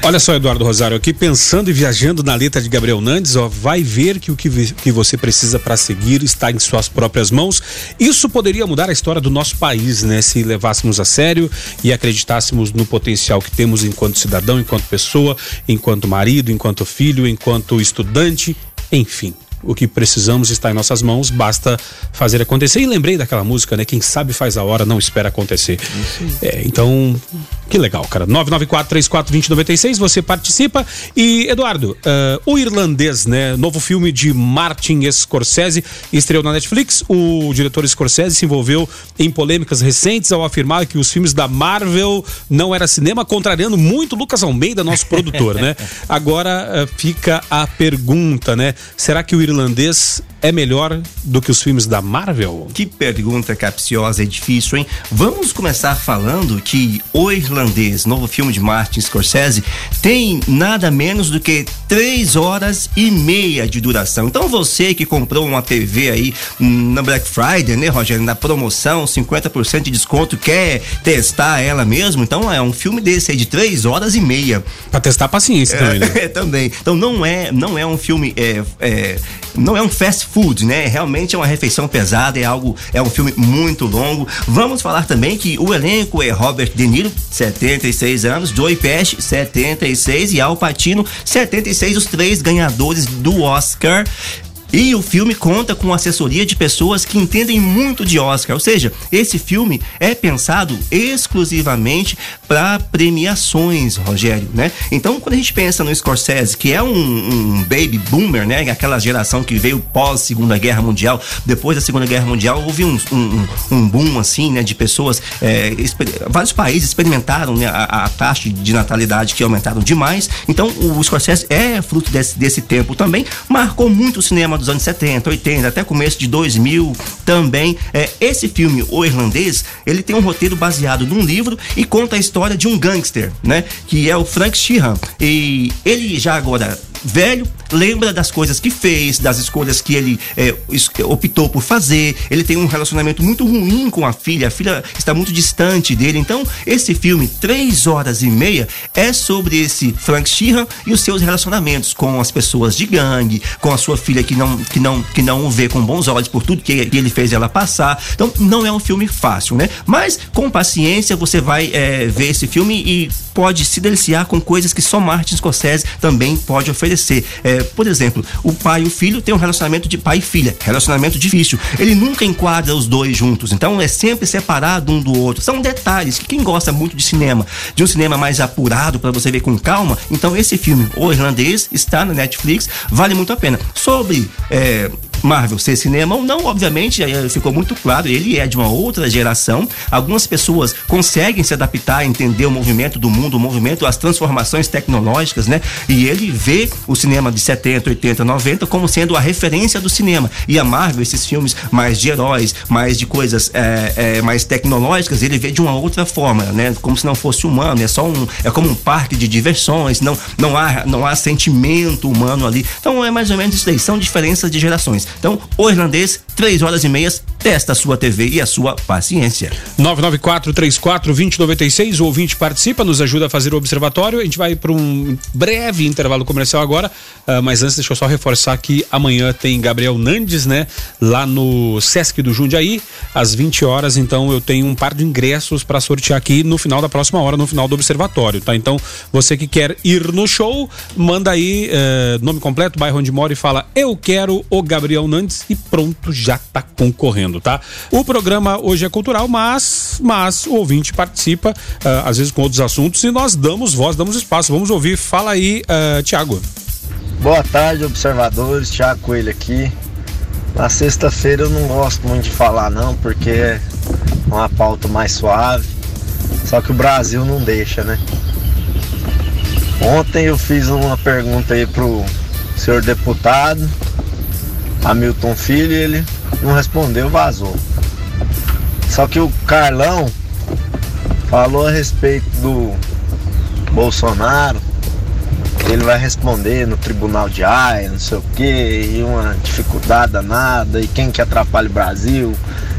Olha só, Eduardo Rosário, aqui pensando e viajando na letra de Gabriel Nandes, ó, vai ver que o que, que você precisa para seguir está em suas próprias mãos. Isso poderia mudar a história do nosso país, né? Se levássemos a sério e acreditássemos no potencial que temos enquanto cidadão, enquanto pessoa, enquanto marido, enquanto filho, enquanto estudante, enfim. O que precisamos está em nossas mãos, basta fazer acontecer. E lembrei daquela música, né? Quem sabe faz a hora, não espera acontecer. É, então, que legal, cara. 994-34-2096, você participa. E, Eduardo, eh, o irlandês, né? Novo filme de Martin Scorsese, estreou na Netflix. O diretor Scorsese se envolveu em polêmicas recentes ao afirmar que os filmes da Marvel não era cinema, contrariando muito Lucas Almeida, nosso produtor, né? (laughs) Agora eh, fica a pergunta, né? Será que o irlandês é melhor do que os filmes da Marvel? Que pergunta capciosa e difícil, hein? Vamos começar falando que O Irlandês, novo filme de Martin Scorsese, tem nada menos do que três horas e meia de duração. Então você que comprou uma TV aí na Black Friday, né, Rogério, na promoção, 50% de desconto, quer testar ela mesmo, então é um filme desse aí de três horas e meia. Pra testar a paciência também, né? (laughs) É, também. Então não é, não é um filme, é, é, não é um fast food, né? Realmente é uma refeição pesada, é algo, é um filme muito longo. Vamos falar também que o elenco é Robert De Niro, 76 anos, Joey Pesci, 76 e Al Pacino, 76, os três ganhadores do Oscar. E o filme conta com assessoria de pessoas que entendem muito de Oscar, ou seja, esse filme é pensado exclusivamente para premiações, Rogério, né? Então, quando a gente pensa no Scorsese, que é um, um baby boomer, né? Aquela geração que veio pós Segunda Guerra Mundial, depois da Segunda Guerra Mundial houve um, um, um boom assim, né? De pessoas, é, vários países experimentaram né, a, a taxa de natalidade que aumentaram demais. Então, o Scorsese é fruto desse, desse tempo também, marcou muito o cinema dos anos 70, 80, até começo de 2000 também. É, esse filme, O Irlandês, ele tem um roteiro baseado num livro e conta a história de um gangster, né? Que é o Frank Sheeran. E ele já agora velho, lembra das coisas que fez, das escolhas que ele é, optou por fazer. Ele tem um relacionamento muito ruim com a filha, a filha está muito distante dele. Então, esse filme, três horas e meia, é sobre esse Frank Sheeran e os seus relacionamentos com as pessoas de gangue, com a sua filha que não, que não, que não o vê com bons olhos por tudo que, que ele fez ela passar. Então, não é um filme fácil, né? Mas, com paciência, você vai é, ver esse filme e pode se deliciar com coisas que só Martin Scorsese também pode oferecer. É, por exemplo, o pai e o filho têm um relacionamento de pai e filha, relacionamento difícil. Ele nunca enquadra os dois juntos, então é sempre separado um do outro. São detalhes que quem gosta muito de cinema, de um cinema mais apurado para você ver com calma, então esse filme, O Irlandês, está na Netflix, vale muito a pena. Sobre é, Marvel ser cinema ou não, obviamente, eh, ficou muito claro, ele é de uma outra geração. Algumas pessoas conseguem se adaptar, entender o movimento do mundo, o movimento, as transformações tecnológicas, né? E ele vê o cinema de 70, 80, 90 como sendo a referência do cinema. E a Marvel, esses filmes mais de heróis, mais de coisas é, é, mais tecnológicas, ele vê de uma outra forma, né? Como se não fosse humano, é só um, é como um parque de diversões, não, não há, não há sentimento humano ali. Então é mais ou menos isso daí, são diferenças de gerações. Então, o irlandês, três horas e meias, testa a sua TV e a sua paciência. 994-34-2096, o ouvinte participa, nos ajuda a fazer o observatório. A gente vai para um breve intervalo comercial agora, uh, mas antes deixa eu só reforçar que amanhã tem Gabriel Nandes, né? Lá no Sesc do Jundiaí, às 20 horas. Então eu tenho um par de ingressos para sortear aqui no final da próxima hora, no final do observatório, tá? Então você que quer ir no show, manda aí uh, nome completo, bairro onde mora e fala eu quero o Gabriel Nandes e pronto, já tá concorrendo, tá? O programa hoje é cultural, mas, mas o ouvinte participa, uh, às vezes com outros assuntos e nós damos voz, damos espaço. Vamos ouvir. Fala aí, uh, Tiago. Boa tarde, observadores. Tiago Coelho aqui. Na sexta-feira eu não gosto muito de falar não, porque é uma pauta mais suave. Só que o Brasil não deixa, né? Ontem eu fiz uma pergunta aí pro senhor deputado Hamilton Filho ele não respondeu, vazou. Só que o Carlão falou a respeito do Bolsonaro, ele vai responder no tribunal de Haia, não sei o que, e uma dificuldade danada, e quem que atrapalha o Brasil?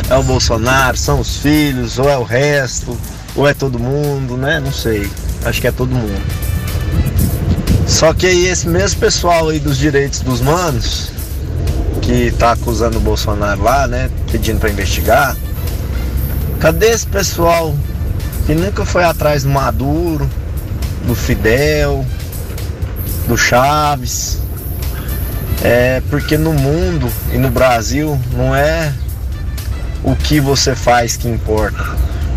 É o Bolsonaro, são os filhos, ou é o resto, ou é todo mundo, né? Não sei. Acho que é todo mundo. Só que aí esse mesmo pessoal aí dos direitos dos manos, que tá acusando o Bolsonaro lá, né? Pedindo para investigar. Cadê esse pessoal que nunca foi atrás do Maduro, do Fidel, do Chaves? É porque no mundo e no Brasil não é o que você faz que importa,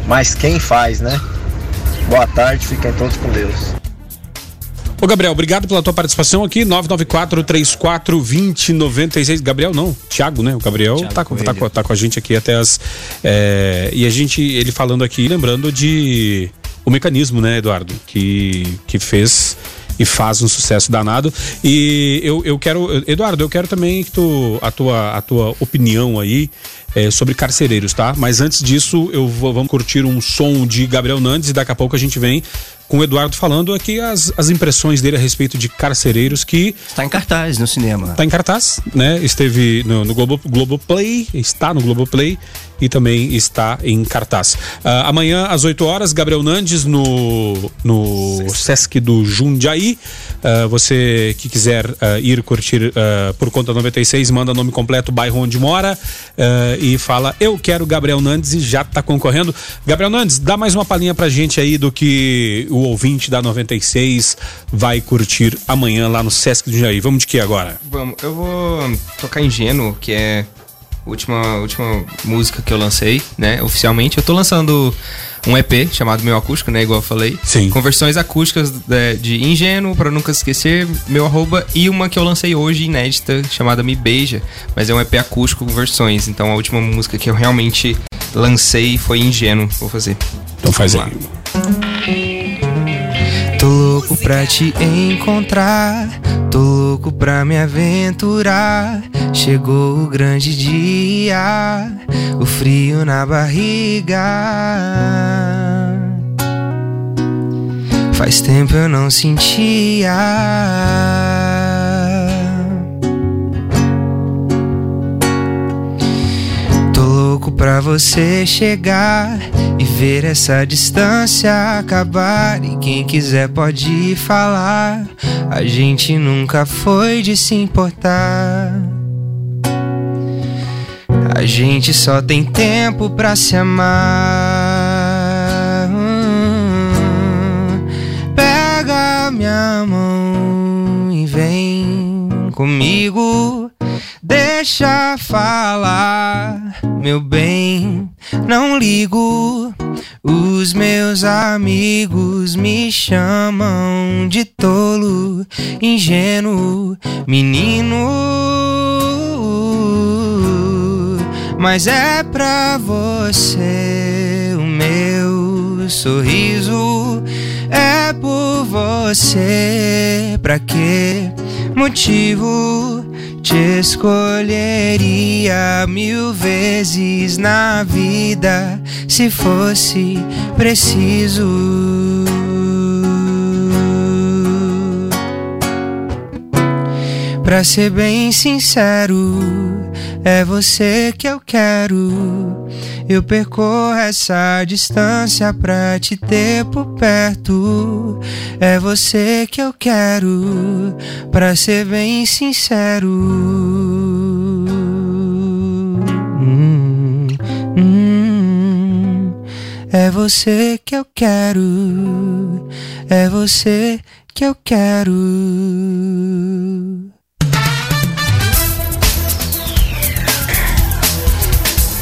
mas quem faz, né? Boa tarde, fiquem todos com Deus. Ô Gabriel, obrigado pela tua participação aqui, 994-34-2096. Gabriel não, Thiago, né? O Gabriel Thiago tá, com, tá, com, tá com a gente aqui até as. É, e a gente, ele falando aqui, lembrando de o mecanismo, né, Eduardo? Que, que fez e faz um sucesso danado. E eu, eu quero, Eduardo, eu quero também que tu, a tua, a tua opinião aí é, sobre carcereiros, tá? Mas antes disso, eu vou, vamos curtir um som de Gabriel Nandes e daqui a pouco a gente vem com o Eduardo falando aqui as, as impressões dele a respeito de carcereiros que. Está em cartaz no cinema. Está em cartaz, né? Esteve no, no Globo, Globoplay, está no Globoplay e também está em cartaz. Uh, amanhã, às 8 horas, Gabriel Nandes no, no Sesc do Jundiaí. Uh, você que quiser uh, ir curtir por conta 96, manda nome completo, bairro onde mora e fala: Eu quero Gabriel Nandes e já está concorrendo. Gabriel Nandes, dá mais uma palhinha pra gente aí do que o ouvinte da 96 vai curtir amanhã lá no Sesc do Jundiaí. Vamos de que agora? Vamos, eu vou tocar Ingênuo, que é última, última música que eu lancei, né? Oficialmente. Eu tô lançando um EP chamado Meu Acústico, né? Igual eu falei. Sim. Com versões acústicas de, de Ingênuo, para nunca esquecer, meu arroba, e uma que eu lancei hoje, inédita, chamada Me Beija. Mas é um EP acústico com versões. Então a última música que eu realmente lancei foi Ingênuo. Vou fazer. Então faz aí. Tô louco pra te encontrar, tô louco pra me aventurar. Chegou o grande dia, o frio na barriga. Faz tempo eu não sentia. Pra você chegar e ver essa distância acabar. E quem quiser pode falar. A gente nunca foi de se importar. A gente só tem tempo pra se amar. Pega minha mão e vem comigo. Deixa falar, meu bem, não ligo. Os meus amigos me chamam de tolo, ingênuo, menino. mas é pra você o meu sorriso. É por você, pra que motivo te escolheria mil vezes na vida se fosse preciso. Pra ser bem sincero, é você que eu quero. Eu percorro essa distância pra te ter por perto. É você que eu quero, pra ser bem sincero. Hum, hum. É você que eu quero, é você que eu quero.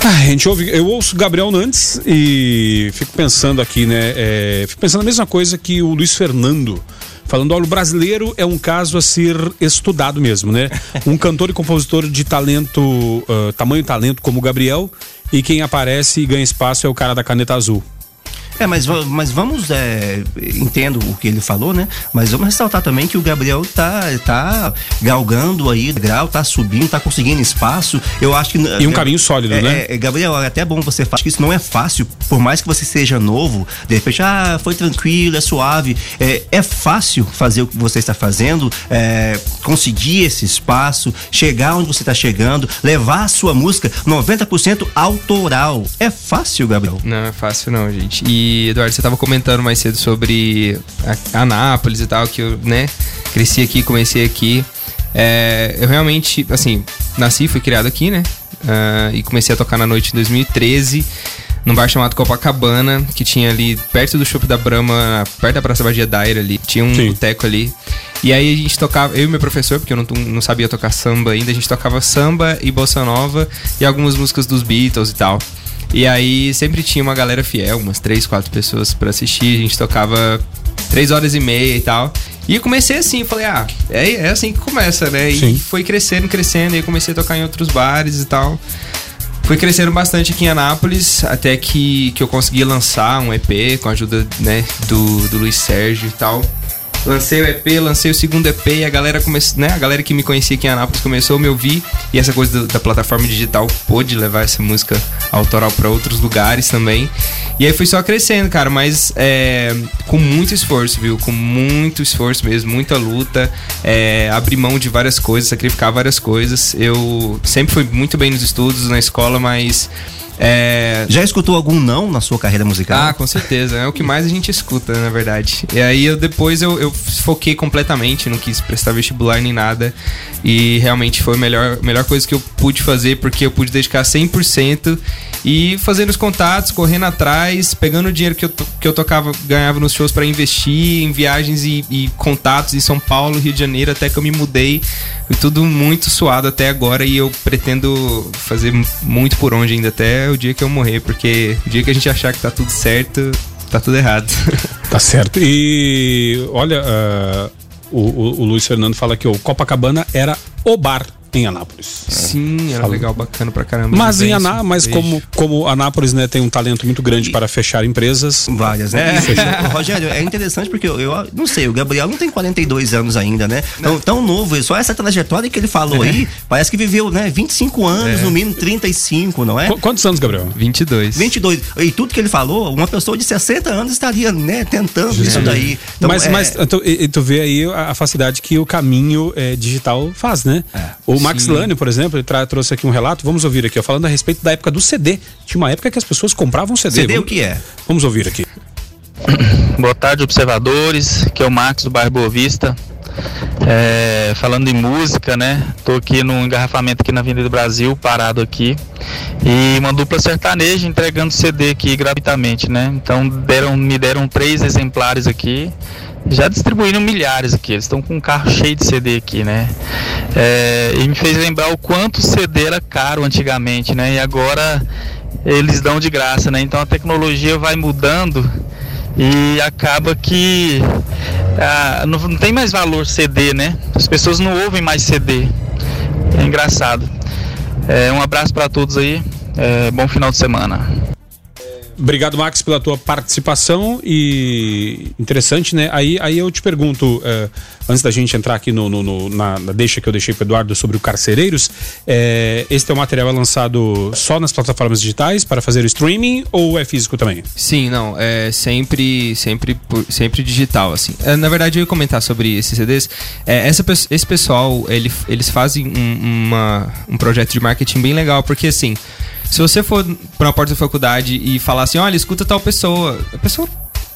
A gente ouve, eu ouço Gabriel Nantes e fico pensando aqui, né? é, fico pensando a mesma coisa que o Luiz Fernando. Falando, olha, o brasileiro é um caso a ser estudado mesmo, né? (laughs) Um cantor e compositor de talento, ah, tamanho talento como o Gabriel, e quem aparece e ganha espaço é o cara da caneta azul. É, mas, mas vamos, é, entendo o que ele falou, né? Mas vamos ressaltar também que o Gabriel tá, tá galgando aí grau, tá subindo, tá conseguindo espaço. Eu acho que. E um caminho sólido, é, né? É, Gabriel, é até bom você falar que isso não é fácil, por mais que você seja novo, de repente, ah, foi tranquilo, é suave. É, é fácil fazer o que você está fazendo, é, conseguir esse espaço, chegar onde você está chegando, levar a sua música 90% autoral. É fácil, Gabriel? Não é fácil não, gente. E, Eduardo, você tava comentando mais cedo sobre a Anápolis e tal, que eu, né, cresci aqui, comecei aqui. É, eu realmente, assim, nasci, fui criado aqui, né? Ah, e comecei a tocar na noite em 2013, num bar chamado Copacabana, que tinha ali perto do Shopping da Brahma, perto da Praça Badia Daira ali. Tinha um Sim. boteco ali. E aí a gente tocava, eu e meu professor, porque eu não, não sabia tocar samba ainda, a gente tocava samba e bossa nova e algumas músicas dos Beatles e tal. E aí sempre tinha uma galera fiel, umas três, quatro pessoas pra assistir. A gente tocava três horas e meia e tal. E eu comecei assim, falei, ah, é, é assim que começa, né? E Sim. foi crescendo, crescendo. E aí comecei a tocar em outros bares e tal. Fui crescendo bastante aqui em Anápolis, até que, que eu consegui lançar um EP com a ajuda né, do, do Luiz Sérgio e tal. Lancei o EP, lancei o segundo EP e a galera começou, né? A galera que me conhecia aqui em Anápolis começou a me ouvir e essa coisa do- da plataforma digital pôde levar essa música autoral para outros lugares também. E aí foi só crescendo, cara, mas é, com muito esforço, viu? Com muito esforço mesmo, muita luta, é, abrir mão de várias coisas, sacrificar várias coisas. Eu sempre fui muito bem nos estudos, na escola, mas é, Já escutou algum não na sua carreira musical? ah, com certeza. É o que mais a gente escuta, na verdade. E aí eu depois eu, eu foquei completamente, não quis prestar vestibular nem nada. E realmente foi a melhor, melhor coisa que eu pude fazer, porque eu pude dedicar 100% e fazendo os contatos, correndo atrás, pegando o dinheiro que eu, que eu tocava, ganhava nos shows para investir em viagens e, e contatos em São Paulo, Rio de Janeiro, até que eu me mudei. Tudo muito suado até agora e eu pretendo fazer muito por onde ainda até o dia que eu morrer, porque o dia que a gente achar que tá tudo certo, tá tudo errado. (laughs) Tá certo. E olha, ah, o, o- o Luiz Fernando fala que o Copacabana era o bar em Anápolis. Sim, era Fala. legal, bacana pra caramba. Mas em Aná, mas beijo. como, como Anápolis né, tem um talento muito grande para fechar empresas. Várias, né? E, (laughs) Rogério, é interessante porque eu, eu não sei, o Gabriel não tem 42 anos ainda, né? Tão, tão novo, só essa trajetória que ele falou aí, parece que viveu, né? 25 anos, no mínimo 35, não é? Qu- Quantos anos, Gabriel? 22. 22. E tudo que ele falou, uma pessoa de 60 anos estaria, né, tentando isso daí. Então, mas é, mas tu, e- tu vê aí a, facilidade que o caminho eh, digital faz, né? O Max Sim. Lane, por exemplo, ele trouxe aqui um relato. Vamos ouvir aqui, ó, falando a respeito da época do CD. Tinha uma época que as pessoas compravam CD. CD o Vamos- que é? Vamos ouvir aqui. Boa tarde, observadores. Que é o Max do bairro Boa Vista. É, falando em música, né? Tô aqui no engarrafamento aqui na Avenida Brasil, parado aqui. E uma dupla sertaneja entregando CD aqui gratuitamente, né? Então deram, me deram três exemplares aqui. Já distribuíram milhares aqui. Eles estão com um carro cheio de CD aqui, né? É, e me fez lembrar o quanto CD era caro antigamente, né? E agora eles dão de graça, né? Então a tecnologia vai mudando e acaba que ah, não, não tem mais valor CD, né? As pessoas não ouvem mais CD. É engraçado. É, um abraço para todos aí É, bom final de semana. Obrigado, Max, pela tua participação e interessante, né? Aí, aí eu te pergunto, eh, antes da gente entrar aqui no, no- no- na, na deixa que eu deixei para Eduardo sobre o Carcereiros, eh, esse teu material é lançado só nas plataformas digitais para fazer o streaming ou é físico também? Sim, não, é sempre, sempre, sempre digital, assim. É, na verdade, eu ia comentar sobre esses CDs. É, essa, esse pessoal, ele, eles fazem um, uma- um projeto de marketing bem legal, porque assim, se você for pra uma porta da faculdade e falar assim, olha, escuta tal pessoa, a pessoa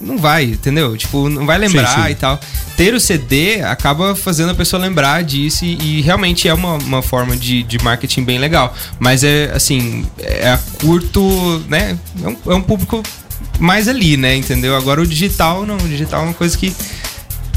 não vai, entendeu? Tipo, não vai lembrar Sim, sim. e tal. Ter o CD acaba fazendo a pessoa lembrar disso e, e realmente é uma, uma forma de, de marketing bem legal. Mas é assim, é a curto, né? É um, é um público mais ali, né? Entendeu? Agora o digital não, o digital é uma coisa que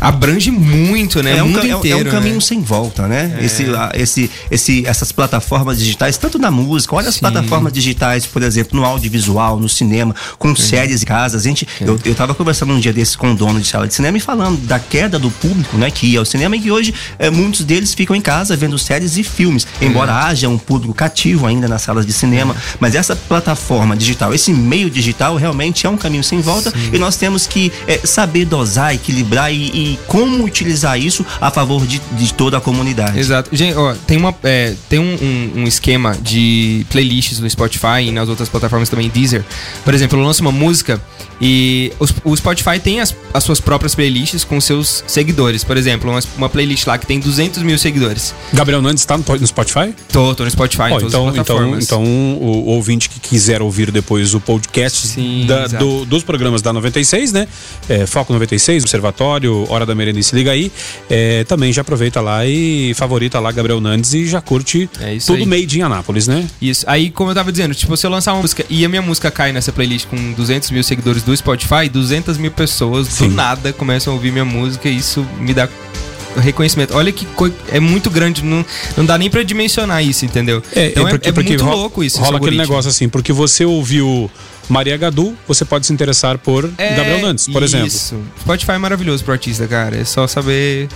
abrange muito, né? É um, mundo ca- é um- inteiro. é um caminho né? sem volta, né? É. Esse, esse, esse, essas plataformas digitais, tanto na música, olha as Sim. plataformas digitais, por exemplo, no audiovisual, no cinema, com séries em casa. A gente, eu, eu tava conversando um dia desses com o dono de sala de cinema e falando da queda do público, né? Que ia ao cinema e que hoje eh, muitos deles ficam em casa vendo séries e filmes. Embora haja um público cativo ainda nas salas de cinema, mas essa plataforma digital, esse meio digital realmente é um caminho sem volta e nós temos que eh, saber dosar, equilibrar e, e como utilizar isso a favor de, de toda a comunidade. Exato. Gente, ó, tem, uma, é, tem um, um- um esquema de playlists no Spotify e nas outras plataformas também, Deezer. Por exemplo, eu lanço uma música e o Spotify tem as, as suas próprias playlists com seus seguidores. Por exemplo, uma, uma playlist lá que tem 200 mil seguidores. Gabriel Nandes está no, no Spotify? Tô, tô no Spotify, todas então, então, então, o ouvinte que quiser ouvir depois o podcast Sim, da- do- dos programas da 96, né? É, Foco 96, Observatório, Hora da Merenda e Se Liga Aí. é, também já aproveita lá e favorita lá Gabriel Nandes e já curte É tudo aí. made in Anápolis, né? Isso. Aí, como eu tava dizendo, tipo, se eu lançar uma música e a minha música cai nessa playlist com 200 mil seguidores do Spotify, 200 mil pessoas Sim. do nada começam a ouvir minha música e isso me dá reconhecimento. Olha que coi- é muito grande, não, não dá nem pra dimensionar isso, entendeu? então é, é muito ro- louco isso. Rola aquele negócio assim, porque você ouviu Maria Gadu, você pode se interessar por É, Gabriel Nandes, por exemplo. Isso. Spotify é maravilhoso pro artista, cara. É só saber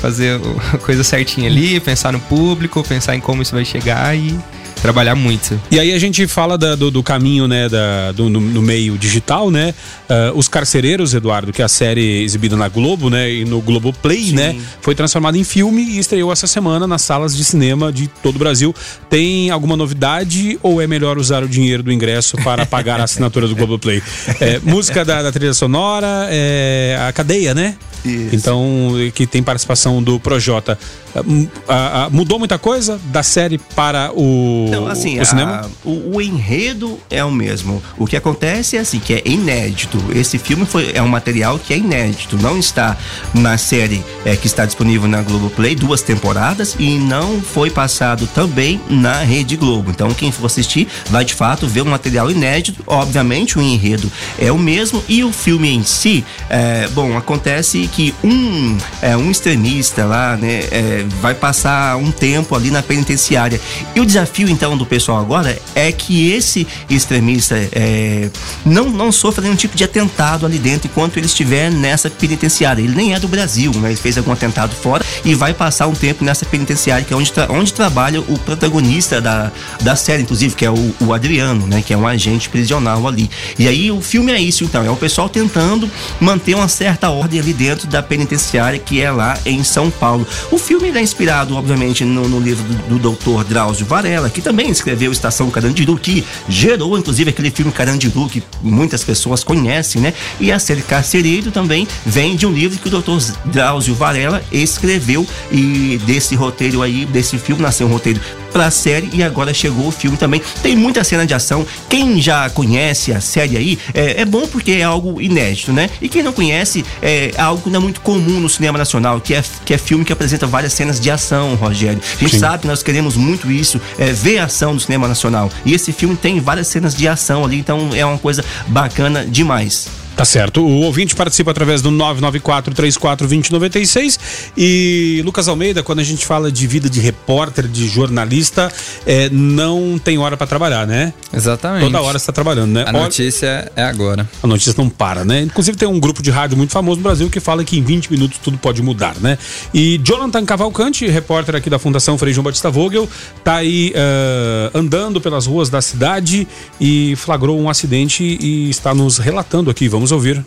fazer (laughs) a coisa certinha ali, pensar no público, pensar em como isso vai chegar e trabalhar muito. E aí a gente fala da- do, do caminho, né, da, do, no, no meio digital, né? Ah, Os Carcereiros, Eduardo, que é a série exibida na Globo, né? E no Globoplay, né? Foi transformada em filme e estreou essa semana nas salas de cinema de todo o Brasil. Tem alguma novidade ou é melhor usar o dinheiro do ingresso para pagar a assinatura do Globoplay? É, música da, da trilha sonora, é, a cadeia, né? Isso. Então, que tem participação do Projota. Ah, ah, mudou muita coisa da série para o, Então, assim, o cinema? a- o, o enredo é o mesmo. O que acontece é assim, que é inédito. Esse filme foi, é um material que é inédito. Não está na série é, que está disponível na Globoplay, duas temporadas, e não foi passado também na Rede Globo. Então, quem for assistir vai de fato ver um material inédito. Obviamente, o enredo é o mesmo. E o filme em si, é, bom, acontece que um, é, um extremista lá, né, é, vai passar um tempo ali na penitenciária. E o desafio, então, do pessoal agora é que esse extremista é, não, não sofra nenhum tipo de atentado ali dentro enquanto ele estiver nessa penitenciária. Ele nem é do Brasil, né? Ele fez algum atentado fora e vai passar um tempo nessa penitenciária, que é onde, tra- onde trabalha o protagonista da, da série, inclusive, que é o, o Adriano, né? Que é um agente prisional ali. E aí o filme é isso, então. É o pessoal tentando manter uma certa ordem ali dentro da penitenciária, que é lá em São Paulo. O filme é inspirado, obviamente, no, no livro do, do doutor Drauzio Varela, que também escreveu Estação Carandiru, que gerou, inclusive, aquele filme Carandiru, que muitas pessoas conhecem, né? E a série Carcereiro também vem de um livro que o doutor Drauzio Varela escreveu e desse roteiro aí, desse filme, nasceu um roteiro pra série e agora chegou o filme também. Tem muita cena de ação. Quem já conhece a série aí, é, é bom porque é algo inédito, né? E quem não conhece, é algo que não é muito comum no cinema nacional, que é, que é filme que apresenta várias cenas de ação, Rogério. A gente Sim. sabe nós queremos muito isso, é, ver ação no cinema nacional. E esse filme tem várias cenas de ação ali, então é uma coisa bacana demais. Tá certo. O ouvinte participa através do 994-34-2096. E Lucas Almeida, quando a gente fala de vida de repórter, de jornalista, é, não tem hora para trabalhar, né? Exatamente. Toda hora você tá trabalhando, né? A notícia é agora. A notícia não para, né? Inclusive tem um grupo de rádio muito famoso no Brasil que fala que em 20 minutos tudo pode mudar, né? E Jonathan Cavalcante, repórter aqui da Fundação Frei João Batista Vogel, tá aí uh, andando pelas ruas da cidade e flagrou um acidente e está nos relatando aqui. Vamos ouvir.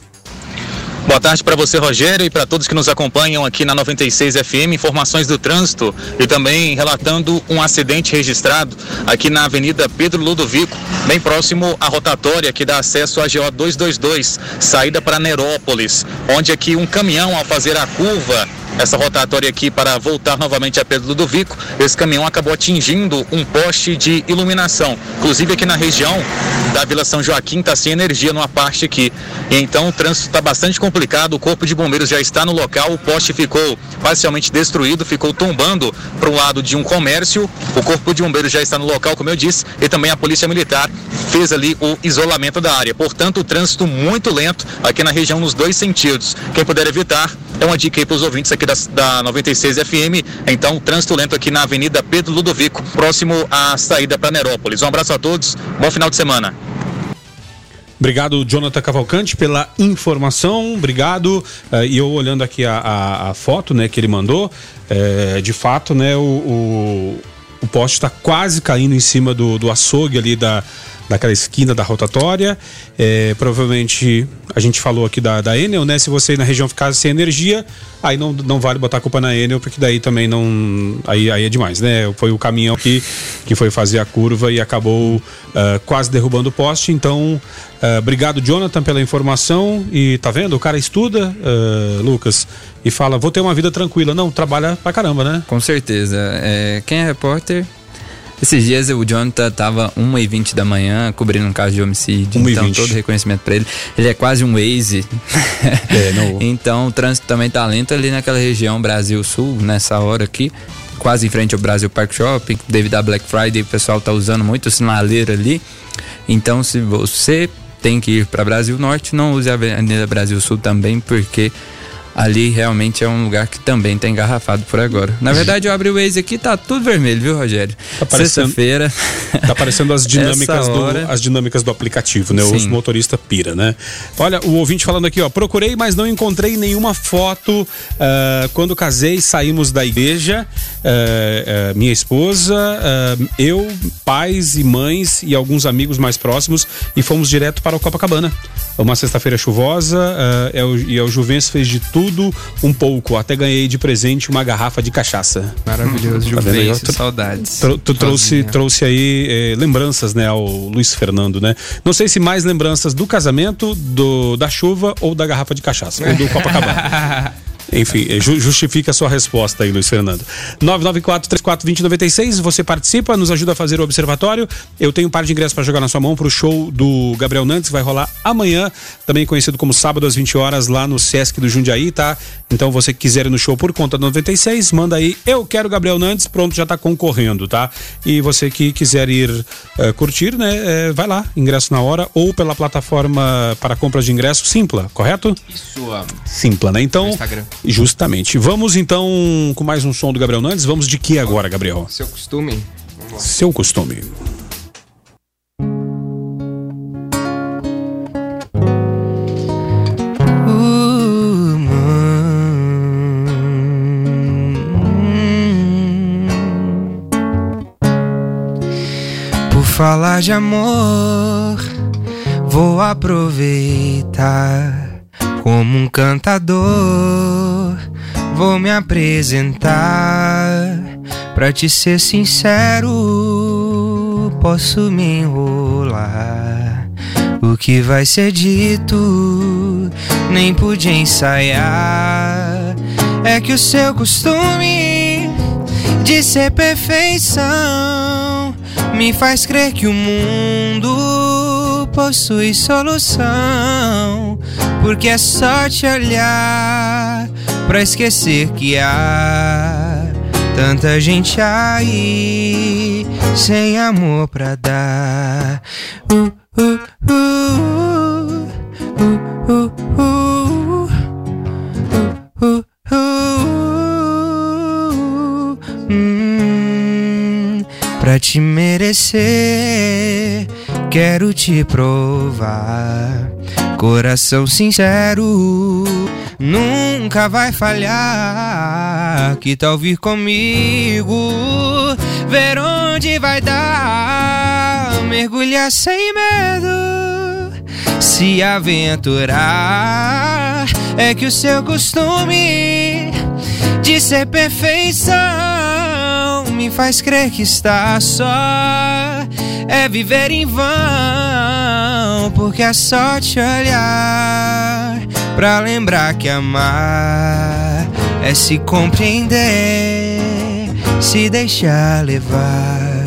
Boa tarde para você, Rogério, e para todos que nos acompanham aqui na 96 FM. Informações do trânsito e também relatando um acidente registrado aqui na Avenida Pedro Ludovico, bem próximo à rotatória que dá acesso à GO 222, saída para Nerópolis, onde aqui um caminhão, ao fazer a curva essa rotatória aqui para voltar novamente a Pedro Ludovico, esse caminhão acabou atingindo um poste de iluminação. Inclusive aqui na região da Vila São Joaquim está sem energia numa parte aqui. Então o trânsito está bastante complicado, o corpo de bombeiros já está no local, o poste ficou parcialmente destruído, ficou tombando para o lado de um comércio. O corpo de bombeiros já está no local, como eu disse, e também a polícia militar fez ali o isolamento da área. Portanto, o trânsito muito lento aqui na região nos dois sentidos. Quem puder evitar, é uma dica aí para os ouvintes aqui da, da 96 FM. Então, trânsito lento aqui na Avenida Pedro Ludovico, próximo à saída para Nerópolis. Um abraço a todos, bom final de semana. Obrigado, Jonathan Cavalcante, pela informação. Obrigado. Uh, e eu olhando aqui a, a, a, foto né, que ele mandou, é, de fato, né, o, o, o poste está quase caindo em cima do, do açougue ali da, daquela esquina da rotatória. É, provavelmente a gente falou aqui da, da Enel, né? Se você na região ficasse sem energia, aí não, não vale botar a culpa na Enel, porque daí também não. Aí, aí é demais, né? Foi o caminhão que, que foi fazer a curva e acabou uh, quase derrubando o poste. Então, uh, obrigado, Jonathan, pela informação. E tá vendo? O cara estuda, uh, Lucas, e fala: vou ter uma vida tranquila. Não, trabalha pra caramba, né? Com certeza. É, quem é repórter esses dias o Jonathan tava 1h20 da manhã cobrindo um caso de homicídio. 1 então, 20. todo reconhecimento para ele. Ele é quase um Waze. É, não... (laughs) então, o trânsito também tá lento ali naquela região Brasil-Sul, nessa hora aqui. Quase em frente ao Brasil Park Shopping. Devido à Black Friday, o pessoal tá usando muito o sinaleiro ali. Então, se você tem que ir para Brasil Norte, não use a Avenida Brasil Sul também, porque ali realmente é um lugar que também tá engarrafado por agora. Na verdade, eu abri o Waze aqui, tá tudo vermelho, viu, Rogério? Tá Sexta-feira. Tá aparecendo as (laughs) dinâmicas, hora... do, as dinâmicas do aplicativo, né? Sim. Os motoristas pira, né? Olha, o ouvinte falando aqui, ó, procurei, mas não encontrei nenhuma foto uh, quando casei, saímos da igreja, uh, uh, minha esposa, eu, pais e mães e alguns amigos mais próximos e fomos direto para o Copacabana. Uma sexta-feira chuvosa é o, e o Juventus fez de tudo tudo um pouco. Até ganhei de presente uma garrafa de cachaça. Maravilhoso, Juventus, tá saudades. Tu, tu trouxe, trouxe aí eh, lembranças, né, ao Luiz Fernando, né? Não sei se mais lembranças do casamento, do, da chuva ou da garrafa de cachaça, ou do (laughs) Copacabana. Enfim, eh, justifica a sua resposta aí, Luiz Fernando. 994-34-2096, você participa, nos ajuda a fazer o observatório. Eu tenho um par de ingressos para jogar na sua mão para o show do Gabriel Nantes, vai rolar amanhã, também conhecido como sábado às 20 horas, lá no Sesc do Jundiaí, tá? Então, você que quiser ir no show por conta do 96, manda aí, eu quero Gabriel Nantes, pronto, já está concorrendo, tá? E você que quiser ir uh, curtir, né, uh, vai lá, ingresso na hora, ou pela plataforma para compras de ingresso, Simpla, correto? Isso. Simpla, né? Então, Justamente. Vamos então com mais um som do Gabriel Nandes. Vamos de que agora, Gabriel? Seu costume. Seu costume. Por falar de amor, vou aproveitar como um cantador, vou me apresentar. Pra te ser sincero, posso me enrolar. O que vai ser dito, nem pude ensaiar. É que o seu costume de ser perfeição me faz crer que o mundo possui solução porque é só te olhar pra esquecer que há tanta gente aí sem amor pra dar. Pra te merecer Quero te provar, coração sincero, nunca vai falhar. Que tal vir comigo, ver onde vai dar, mergulhar sem medo, se aventurar. É que o seu costume de ser perfeição me faz crer que está só. É viver em vão, porque é só te olhar pra lembrar que amar é se compreender, se deixar levar.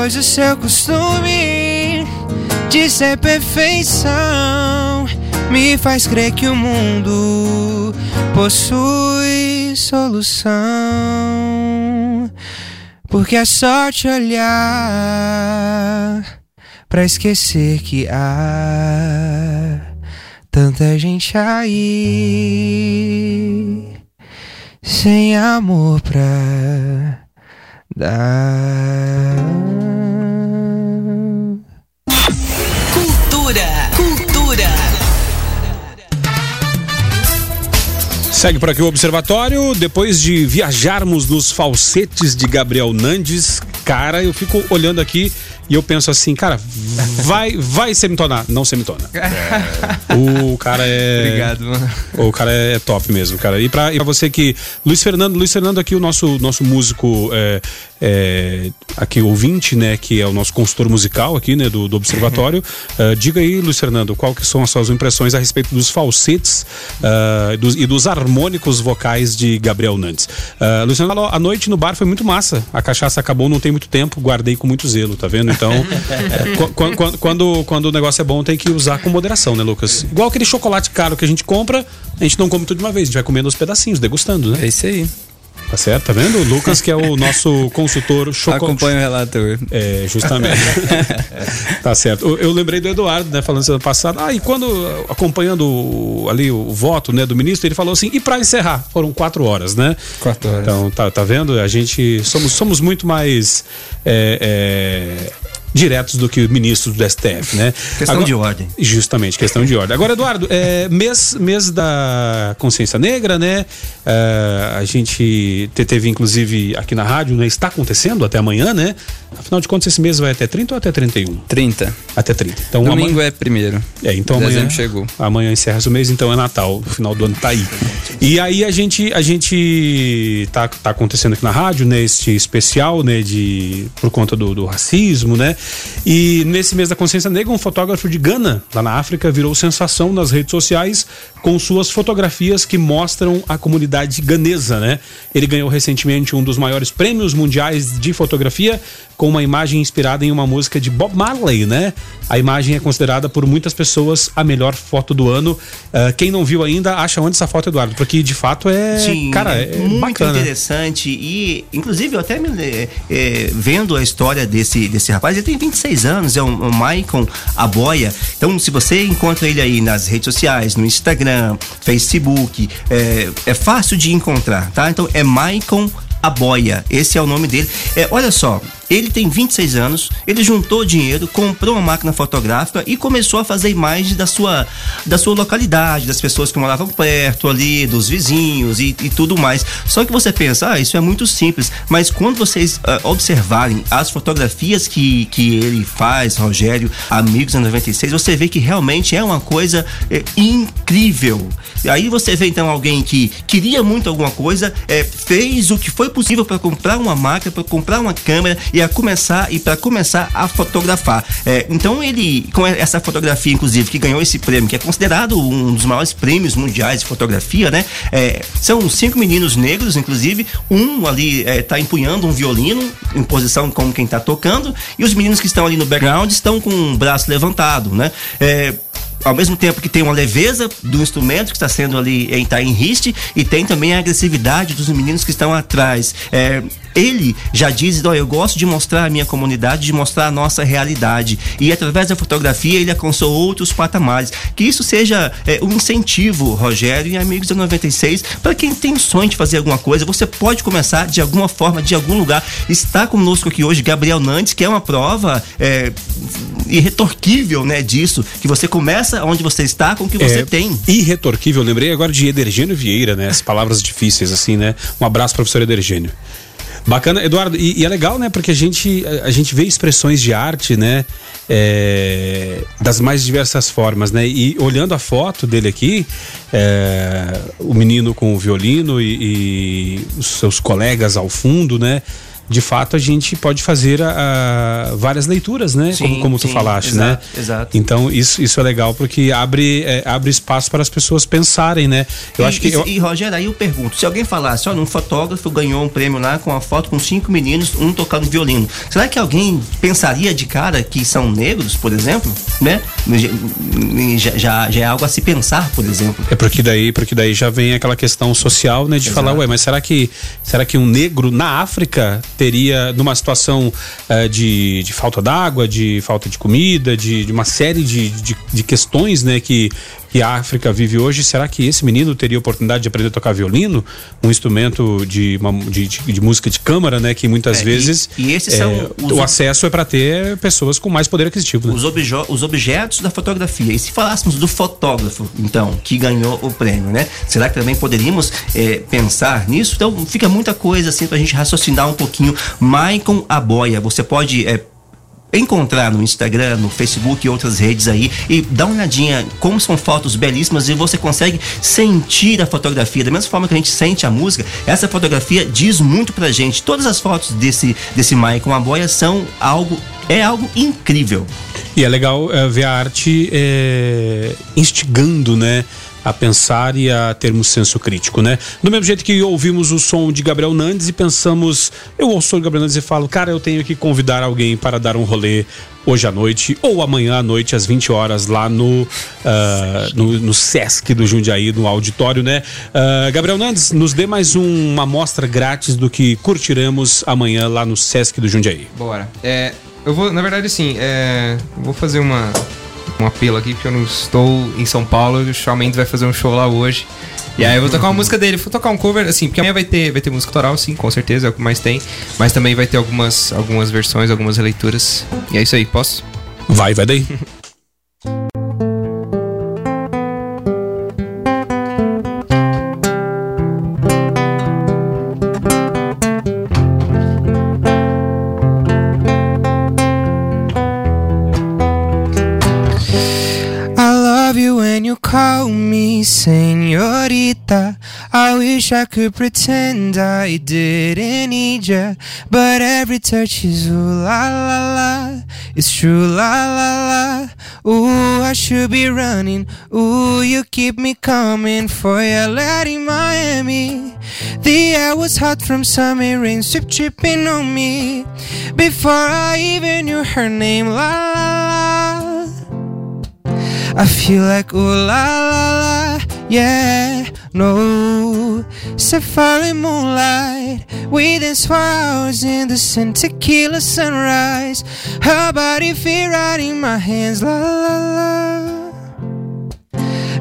Pois o seu costume de ser perfeição me faz crer que o mundo possui solução. Porque é só te olhar pra esquecer que há tanta gente aí sem amor pra. Cultura, cultura. Segue por aqui o Observatório. Depois de viajarmos nos falsetes de Gabriel Nandes, cara, eu fico olhando aqui e eu penso assim, cara, vai, vai semitonar. Não semitona. O cara é. Obrigado, mano. O cara é top mesmo, cara. E pra, e pra você que. Luiz Fernando, Luiz Fernando aqui, o nosso, nosso músico é, é, aqui, ouvinte, né? Que é o nosso consultor musical aqui, né? Do, do Observatório. Uh, diga aí, Luiz Fernando, qual que são as suas impressões a respeito dos falsetes uh, dos, e dos harmônicos vocais de Gabriel Nantes. Uh, Luiz Fernando, a noite no bar foi muito massa. A cachaça acabou, não tem muito tempo, guardei com muito zelo, tá vendo? Então, (laughs) é, quando, quando, quando, o negócio é bom, tem que usar com moderação, né, Lucas? Igual aquele chocolate caro que a gente compra, a gente não come tudo de uma vez, a gente vai comendo aos pedacinhos, degustando, né? É isso aí. Tá certo, tá vendo? O Lucas, que é o (laughs) nosso consultor chocolate. Acompanha o relator. É, justamente. (laughs) tá certo. Eu, eu lembrei do Eduardo, né, falando semana passada. Ah, e quando, acompanhando ali o voto, né, do ministro, ele falou assim, e pra encerrar? Foram quatro horas, né? Quatro horas. Então, tá, tá vendo? A gente somos, somos muito mais é, é, diretos do que ministros do STF, né? Questão de ordem. Justamente, questão de ordem. Agora, Eduardo, é, mês, mês da consciência negra, né? É, a gente te- teve, inclusive, aqui na rádio, né? Está acontecendo até amanhã, né? Afinal de contas, esse mês vai até 30 ou até 31? 30. Até 30. Então, Domingo amanhã- é primeiro. é, então amanhã, Dezembro chegou. amanhã encerra o mês, então é Natal, o final do ano tá aí. E aí a gente a gente tá, tá acontecendo aqui na rádio, né, este especial, né, de por conta do, do racismo, né? E nesse mês da consciência negra, um fotógrafo de Gana, lá na África, virou sensação nas redes sociais com suas fotografias que mostram a comunidade ganesa, né? Ele ganhou recentemente um dos maiores prêmios mundiais de fotografia com uma imagem inspirada em uma música de Bob Marley, né? A imagem é considerada por muitas pessoas a melhor foto do ano. Ah, quem não viu ainda, acha onde essa foto, Eduardo? Porque de fato é. Sim, cara, é é muito bacana. interessante e, inclusive, eu até me, é, vendo a história desse, desse rapaz, ele tem 26 anos, é um, um Maicon Aboia. Então, se você encontra ele aí nas redes sociais, no Instagram, Facebook, é, é fácil de encontrar, tá? Então, é Maicon Aboia, esse é o nome dele. É, olha só, ele tem 26 anos, ele juntou dinheiro, comprou uma máquina fotográfica e começou a fazer imagens da sua, da sua localidade, das pessoas que moravam perto ali, dos vizinhos e, e tudo mais. Só que você pensa, ah, isso é muito simples, mas quando vocês ah, observarem as fotografias que, que ele faz, Rogério, Amigos da 96, você vê que realmente é uma coisa é, incrível. Aí você vê então alguém que queria muito alguma coisa, é, fez o que foi possível para comprar uma máquina, para comprar uma câmera e a começar e para começar a fotografar. É, então ele com essa fotografia inclusive que ganhou esse prêmio, que é considerado um dos maiores prêmios mundiais de fotografia, né? É, são cinco meninos negros, inclusive um ali está empunhando um violino em posição como quem está tocando e os meninos que estão ali no background estão com o braço levantado, né? É, ao mesmo tempo que tem uma leveza do instrumento que está sendo ali em, tá em riste e tem também a agressividade dos meninos que estão atrás. É, ele já diz, oh, eu gosto de mostrar a minha comunidade, de mostrar a nossa realidade. E através da fotografia ele alcançou outros patamares. Que isso seja é, um incentivo, Rogério e amigos da 96, para quem tem sonho de fazer alguma coisa, você pode começar de alguma forma, de algum lugar. Está conosco aqui hoje Gabriel Nantes, que é uma prova é, irretorquível né, disso, que você começa onde você está com o que você É, tem. Irretorquível. Lembrei agora de Edergênio Vieira, né? As palavras difíceis, assim, né? Um abraço, professor Edergênio. Bacana, Eduardo, e, e é legal, né? Porque a gente, a, gente vê expressões de arte, né? é, das mais diversas formas, né? E olhando a foto dele aqui, é, o menino com o violino e, e os seus colegas ao fundo, né? De fato, a gente pode fazer a, a várias leituras, né? Sim, como como tu sim, falaste, exato, né? exato. Então, isso, isso é legal porque abre, é, abre espaço para as pessoas pensarem, né? Eu e, acho que. e, eu- e, Rogério, aí eu pergunto: se alguém falasse, olha, um fotógrafo ganhou um prêmio lá com uma foto com cinco meninos, um tocando violino, será que alguém pensaria de cara que são negros, por exemplo? Né? Já, já, já é algo a se pensar, por exemplo. É porque daí, porque daí já vem aquela questão social, né, de Exato. falar, ué, mas será que será que um negro na África teria numa situação eh, de, de falta d'água, de falta de comida, de, de uma série de, de, de questões, né, que que a África vive hoje, será que esse menino teria oportunidade de aprender a tocar violino, um instrumento de, uma- de, de- de música de câmara, né, que muitas É, e- vezes e esses eh, são os- o acesso é para ter pessoas com mais poder aquisitivo, né? Os, objo- os objetos da fotografia. E se falássemos do fotógrafo, então, que ganhou o prêmio, né? Será que também poderíamos eh, pensar nisso? Então, fica muita coisa assim pra gente raciocinar um pouquinho. Maicon Aboia, você pode. Encontrar no Instagram, no Facebook e outras redes aí e dar uma olhadinha como são fotos belíssimas e você consegue sentir a fotografia da mesma forma que a gente sente a música essa fotografia diz muito pra gente todas as fotos desse desse Maicon Aboia são algo é algo incrível E é legal eh, ver a arte eh, instigando, né? A pensar e a termos senso crítico, né? Do mesmo jeito que ouvimos o som de Gabriel Nandes e pensamos, eu ouço o Gabriel Nandes e falo, cara, eu tenho que convidar alguém para dar um rolê hoje à noite ou amanhã à noite às 20 horas lá no, ah, no, no Sesc do Jundiaí, no auditório, né? Ah, Gabriel Nandes, nos dê mais um- uma amostra grátis do que curtiremos amanhã lá no Sesc do Jundiaí. Bora. É, eu vou, na verdade, assim, é, vou fazer uma, um apelo aqui, porque eu não estou em São Paulo, o Shawn Mendes vai fazer um show lá hoje. E aí eu vou tocar uma música dele, vou tocar um cover, assim, porque amanhã vai ter, vai ter música autoral, sim, com certeza, é o que mais tem. Mas também vai ter algumas, algumas versões, algumas releituras. E é isso aí, posso? Vai, vai daí. (laughs) wish I could pretend I didn't need ya, but every touch is ooh la la la. It's true la la la. Ooh, I should be running. Ooh, you keep me coming for your lad in Miami. The air was hot from summer rain, strip tripping on me. Before I even knew her name, la la la. I feel like ooh la la la, yeah, no. Safari moonlight, we dance for hours in the sun, tequila sunrise. Her body feel right in my hands, la la la.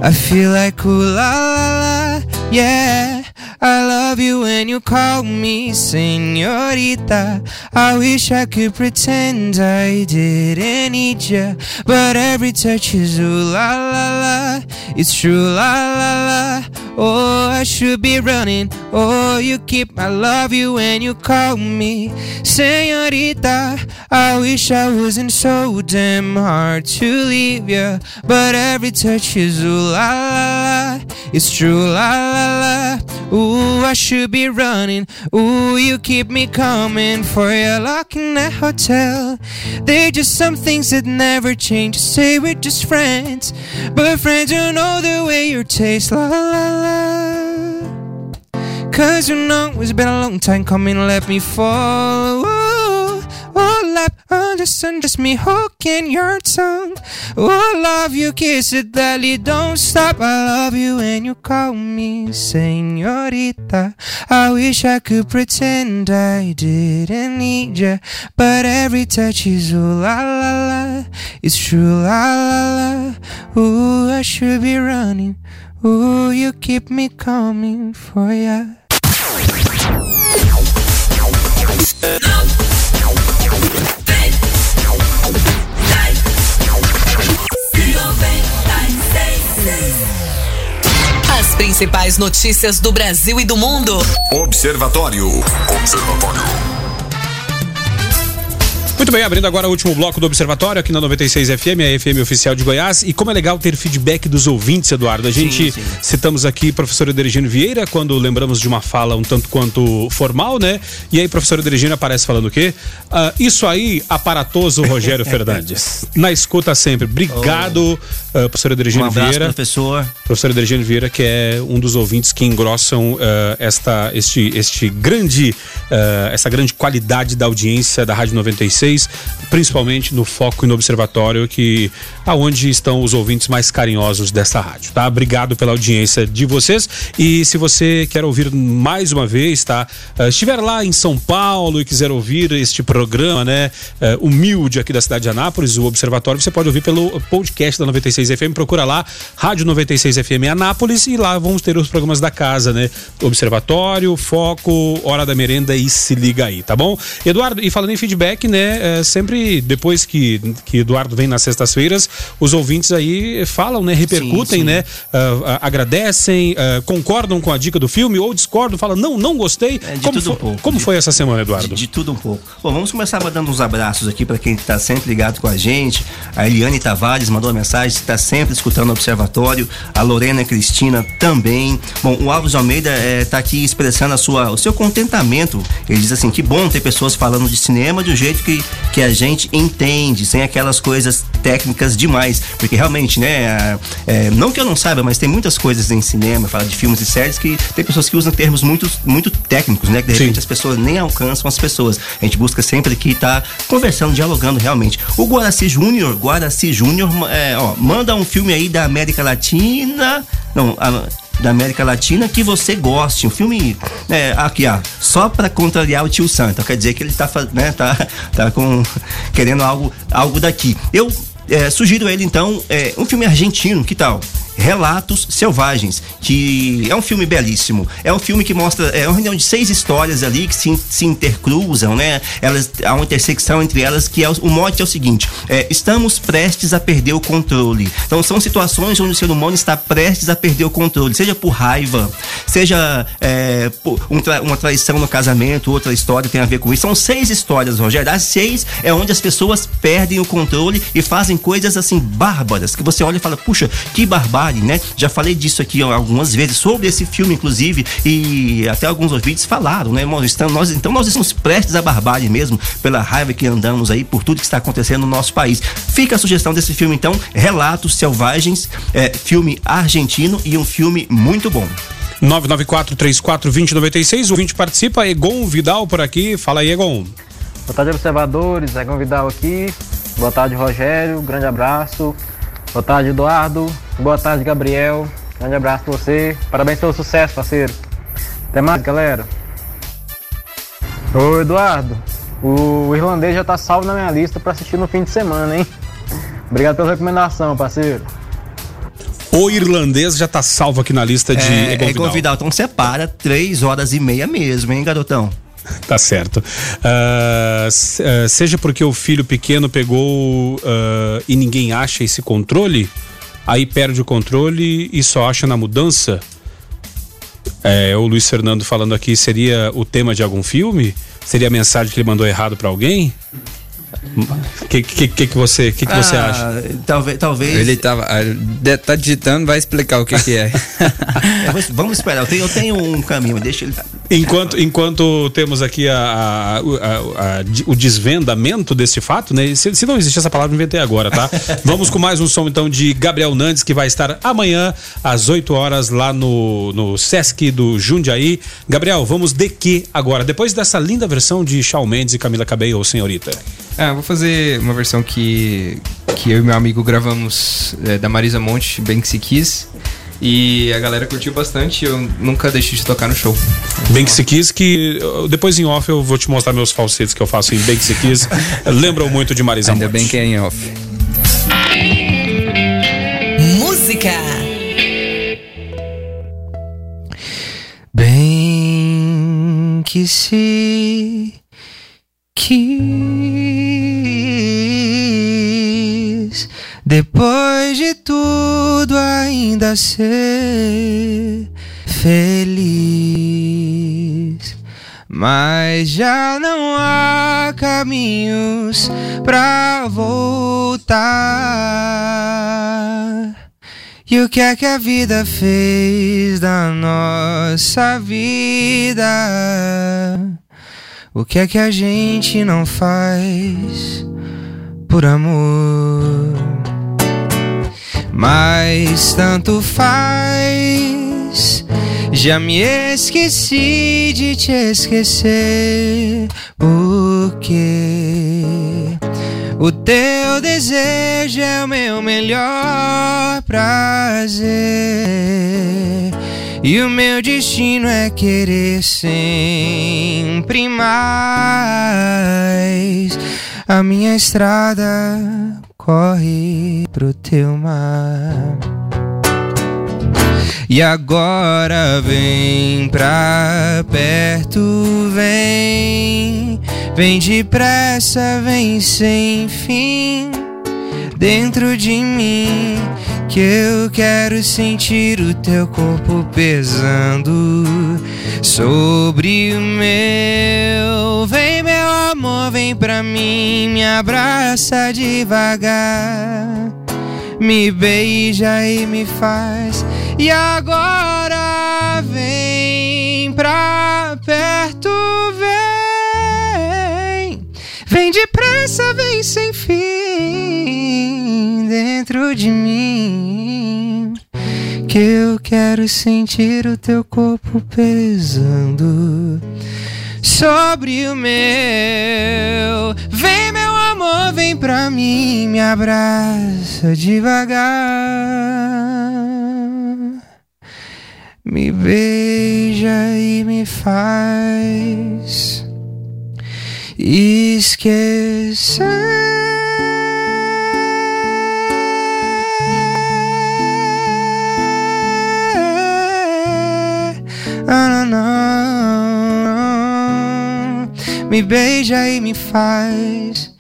I feel like ooh la la la, yeah. I love you when you call me senorita. I wish I could pretend I didn't need ya, but every touch is ooh la la la. It's true la la la. Oh, I should be running. Oh, you keep. I love you when you call me senorita. I wish I wasn't so damn hard to leave ya, but every touch is ooh la la la. It's true la la la. Ooh, I should be running. Ooh, you keep me coming for your lock in that hotel. They're just some things that never change. Say we're just friends, but friends don't know the way you taste. La la la. Cause you know it's been a long time coming, let me fall. Oh, listen, just me hooking your tongue. Oh, I love you, kiss it gladly, don't stop. I love you when you call me senorita. I wish I could pretend I didn't need you, but every touch is ooh la la la. It's true la la la. Ooh, I should be running. Ooh, you keep me coming for ya. Principais notícias do Brasil e do mundo. Observatório. Observatório. Muito bem, abrindo agora o último bloco do Observatório aqui na 96 FM, a FM oficial de Goiás. E como é legal ter feedback dos ouvintes, Eduardo. A gente Sim, sim. citamos aqui professor Edergino Vieira quando lembramos de uma fala um tanto quanto formal, né? E aí, professor Edergino aparece falando o quê? Ah, isso aí, aparatoso Rogério (laughs) Fernandes. Na escuta sempre. Obrigado, ah, professor Edergino Um abraço, Vieira. professor. Professor Edergino Vieira, que é um dos ouvintes que engrossam ah, esta, este, este grande, essa grande qualidade da audiência da Rádio 96, principalmente no foco e no observatório, que aonde estão os ouvintes mais carinhosos dessa rádio, tá? Obrigado pela audiência de vocês. E se você quer ouvir mais uma vez, tá? Ah, estiver lá em São Paulo e quiser ouvir este programa, né? ah, humilde aqui da cidade de Anápolis, o Observatório, você pode ouvir pelo podcast da 96 FM. Procura lá, Rádio 96 FM Anápolis, e lá vamos ter os programas da casa, né? Observatório, Foco, Hora da Merenda e Se Liga Aí, tá bom? Eduardo, e falando em feedback, né? É, sempre depois que, que Eduardo vem nas sextas-feiras, os ouvintes aí falam, né? Repercutem, Sim, sim. né? ah, agradecem, ah, concordam com a dica do filme ou discordam, falam, não, não gostei. É, de como tudo um pouco. como De- foi essa semana, Eduardo? De, de tudo um pouco. Bom, vamos começar mandando uns abraços aqui para quem está sempre ligado com a gente. A Eliane Tavares mandou uma mensagem, está sempre escutando o Observatório. A Lorena Cristina também. Bom, o Alves Almeida está aqui expressando a sua, o seu contentamento. Ele diz assim: que bom ter pessoas falando de cinema de um jeito que, que a gente entende, sem aquelas coisas técnicas demais. Porque realmente, né? é, não que eu não saiba, mas tem muitas coisas em cinema, fala de filmes e séries, que tem pessoas que usam termos muito, muito técnicos, né? Que de Sim. repente as pessoas nem alcançam as pessoas. A gente busca sempre aqui estar conversando, dialogando realmente. O Guaraci Júnior, Guaraci Júnior, é, ó, manda um filme aí da América Latina. Não, a- da América Latina que você goste. Um filme é, aqui, ó, só pra contrariar o tio Sam. Então quer dizer que ele tá, né, tá, (laughs) tá com, querendo algo, algo daqui. Eu é, sugiro ele então é, um filme argentino, que tal? Relatos Selvagens, que é um filme belíssimo. É um filme que mostra é uma reunião de seis histórias ali que se, se intercruzam, né? Elas há uma intersecção entre elas que é o, o mote é o seguinte: é, estamos prestes a perder o controle. Então são situações onde o ser humano está prestes a perder o controle, seja por raiva, seja é, por um tra- uma traição no casamento, outra história tem a ver com isso. São seis histórias, Rogério. As seis é onde as pessoas perdem o controle e fazem coisas assim bárbaras que você olha e fala, puxa, que barbárie, né? Já falei disso aqui algumas vezes sobre esse filme, inclusive, e até alguns ouvintes falaram, né? Nós estamos, nós, então nós estamos prestes à barbárie mesmo, pela raiva que andamos aí por tudo que está acontecendo no nosso país. Fica a sugestão desse filme, então, Relatos Selvagens, é, filme argentino e um filme muito bom. 994-34-2096, o ouvinte participa, Egon Vidal por aqui. Fala aí, Egon. Boa tarde, observadores. É Vidal aqui. Boa tarde, Rogério. Grande abraço. Boa tarde, Eduardo. Boa tarde, Gabriel. Grande abraço pra você. Parabéns pelo sucesso, parceiro. Até mais, galera. Ô, Eduardo. O irlandês já tá salvo na minha lista pra assistir no fim de semana, hein? Obrigado pela recomendação, parceiro. O irlandês já tá salvo aqui na lista de é, Egon é. Vidal. Então separa três horas e meia mesmo, hein, garotão? (laughs) Tá certo. Ah, seja porque o filho pequeno pegou ah, e ninguém acha esse controle, aí perde o controle e só acha na mudança. É, o Luiz Fernando falando aqui, seria o tema de algum filme? Seria a mensagem que ele mandou errado pra alguém? O que, que, que, que você, que que você Ah, acha? Talvez, talvez. Ele tava. ah, Tá digitando, vai explicar o que, que é. (laughs) É, vamos- esperar. Eu tenho, eu tenho um caminho, deixa ele. Enquanto, enquanto temos aqui a, a- a- a- o desvendamento desse fato, né? Se, se não existe essa palavra, inventei agora, tá? (laughs) Vamos com mais um som então de Gabriel Nandes, que vai estar amanhã às 8 horas lá no, no Sesc do Jundiaí. Gabriel, vamos de que agora? Depois dessa linda versão de Shawn Mendes e Camila Cabello, senhorita. Ah, vou fazer uma versão que, que eu e meu amigo gravamos é, da Marisa Monte, Bem Que Se Quis. E a galera curtiu bastante, eu nunca deixei de tocar no show. Bem que se quis, que depois em off eu vou te mostrar meus falsetes que eu faço em Bem que se quis. (laughs) Lembram muito de Marisa Ainda Monte. bem que é em off. Música. Bem que se quis depois de tudo ainda ser feliz. Mas já não há caminhos pra voltar. E o que é que a vida fez da nossa vida? O que é que a gente não faz por amor? Mas tanto faz. Já me esqueci de te esquecer. Porque o teu desejo é o meu melhor prazer. E o meu destino é querer sempre mais. A minha estrada corre pro teu mar. E agora vem pra perto, vem, vem depressa, vem sem fim, dentro de mim, que eu quero sentir o teu corpo pesando sobre o meu. Vem, meu amor, vem pra mim, me abraça devagar. Me beija e me faz. E agora vem pra perto, vem. Depressa, vem sem fim dentro de mim. Que eu quero sentir o teu corpo pesando sobre o meu. Vem, meu amor, vem pra mim, me abraça devagar. Me beija e me faz esquecer. Ah, não. Me beija e me faz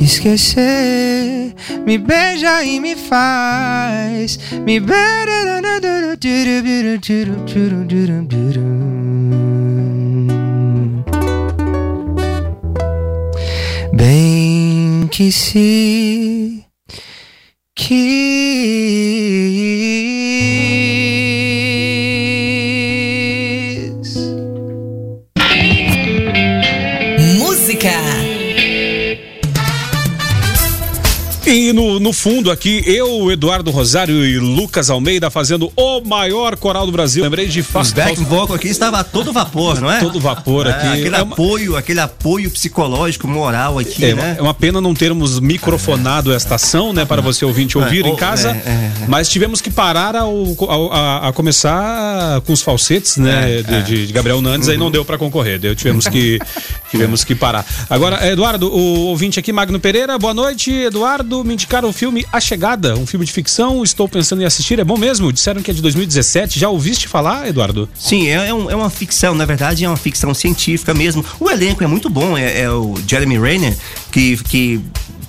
esquecer. Me beija e me faz. Me beija. Bem que se quis. Música. E no, no fundo aqui, eu, Eduardo Rosário e Lucas Almeida fazendo o maior coral do Brasil. Lembrei de Os fácil. back vocal aqui estava a todo vapor, não é? Todo vapor É, aqui. aquele É uma- apoio, aquele apoio psicológico, moral aqui, É, né? é uma pena não termos microfonado esta ação, né, para você ouvinte ouvir É, em ou- casa, é, é, é. mas tivemos que parar ao- ao- a, a começar com os falsetes, né, É, de, é. de Gabriel Nandes, aí não deu para concorrer, deu, tivemos que (laughs) tivemos que parar. Agora, Eduardo, o ouvinte aqui, Magno Pereira, boa noite, Eduardo, me indicaram o filme A Chegada, um filme de ficção, estou pensando em assistir, é bom mesmo? Disseram que é de 2017, já ouviste falar, Eduardo? Sim, é, é um- é uma ficção, na verdade é uma ficção científica mesmo. O elenco é muito bom, é, é o Jeremy Renner, que, que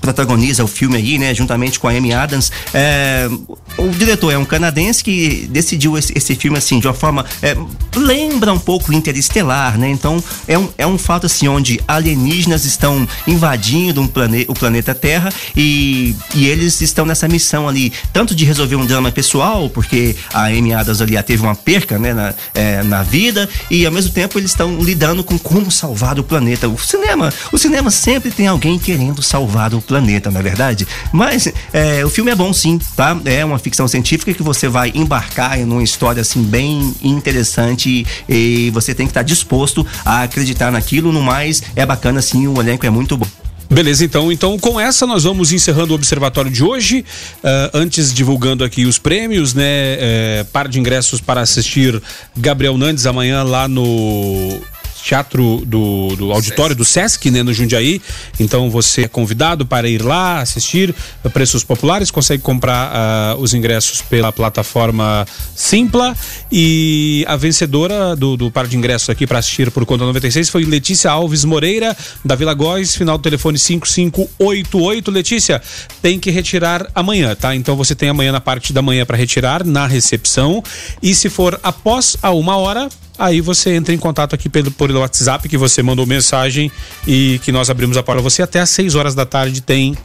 protagoniza o filme aí, né, juntamente com a Amy Adams. É, o diretor é um canadense que decidiu esse, esse filme assim, de uma forma. é, lembra um pouco Interestelar, né? Então é um, é um fato assim, onde alienígenas estão invadindo um plane, o planeta Terra e, e eles estão nessa missão ali, tanto de resolver um drama pessoal, porque a Amy Adams ali teve uma perca, né, na, é, na vida, e ao mesmo tempo eles estão lidando com como salvar o planeta. O cinema, o cinema sempre tem alguém querendo salvar o planeta, não é verdade? Mas é, o filme é bom sim, tá? É uma ficção científica que você vai embarcar em uma história assim bem interessante e você tem que estar disposto a acreditar naquilo. No mais, é bacana sim, o elenco é muito bom. Beleza, então. Então, com essa, nós vamos encerrando o observatório de hoje. Uh, antes, divulgando aqui os prêmios, né? É, par de ingressos para assistir Gabriel Nandes amanhã lá no Teatro do, do Auditório do Sesc, né, no Jundiaí. Então você é convidado para ir lá assistir preços populares, consegue comprar uh, os ingressos pela plataforma Simpla. E a vencedora do, do par de ingressos aqui para assistir por conta 96 foi Letícia Alves Moreira, da Vila Góis, final do telefone 5588. Letícia, tem que retirar amanhã, tá? Então você tem amanhã na parte da manhã para retirar na recepção. E se for após a uma hora, aí você entra em contato aqui pelo, por WhatsApp que você mandou mensagem e que nós abrimos a porta você. Até às 6 horas da tarde tem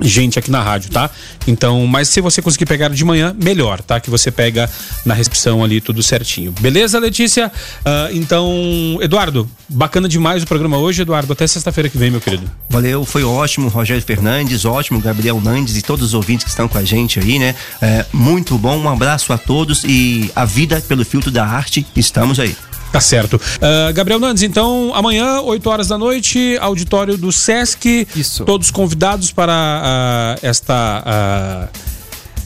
gente aqui na rádio, tá? Então, mas se você conseguir pegar de manhã, melhor, tá? Que você pega na recepção ali tudo certinho. Beleza, Letícia? Uh, então, Eduardo, bacana demais o programa hoje, Eduardo. Até sexta-feira que vem, meu querido. Valeu, foi ótimo, Rogério Fernandes, ótimo, Gabriel Nandes e todos os ouvintes que estão com a gente aí, né? É, muito bom, um abraço a todos e a vida pelo filtro da arte, estamos aí. Tá certo. Uh, Gabriel Nandes, então, amanhã, 8 horas da noite, auditório do Sesc. Isso. Todos convidados para uh, esta. Uh,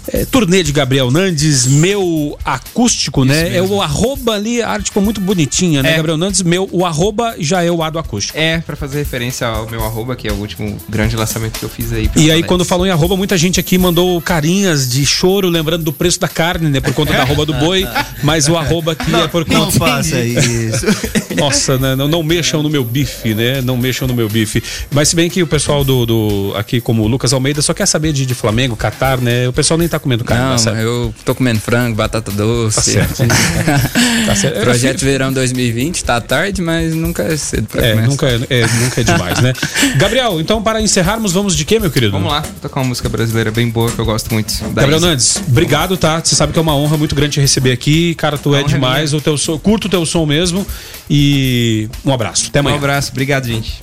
é, turnê de Gabriel Nandes, meu acústico, Isso né? Mesmo. É o arroba ali, a arte ficou muito bonitinha, né? É. Gabriel Nandes, meu, o arroba já é o ado acústico. É, para fazer referência ao meu arroba, que é o último grande lançamento que eu fiz aí. E aí, quando falou em arroba, muita gente aqui mandou carinhas de choro, lembrando do preço da carne, né? Por conta da arroba do boi, (laughs) mas o arroba aqui não, é por conta. Não faça isso. (laughs) Nossa, né? Não, não mexam no meu bife, né? Não mexam no meu bife. Mas se bem que o pessoal do, do aqui, como o Lucas Almeida, só quer saber de, de Flamengo, Catar, né? O pessoal nem tá comendo carne. Não, tá eu tô comendo frango, batata doce. Tá certo. (laughs) tá certo. Projeto Verão 2020, tá tarde, mas nunca é cedo pra é, começar. Nunca é, é, nunca é demais, né? (laughs) Gabriel, então para encerrarmos, vamos de quê, meu querido? Vamos lá, tocar uma música brasileira bem boa que eu gosto muito. Gabriel Isa. Nandes, obrigado, tá? Você sabe que é uma honra muito grande te receber aqui. Cara, tu é demais. O teu som, curto o teu som mesmo. E um abraço. Até amanhã. Um abraço, obrigado, gente.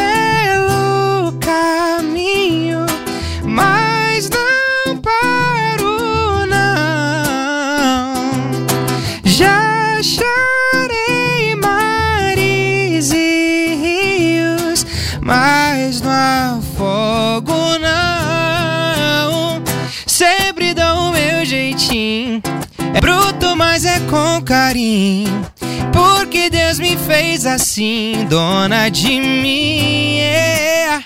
É mas é com carinho. Porque Deus me fez assim, dona de mim. Yeah.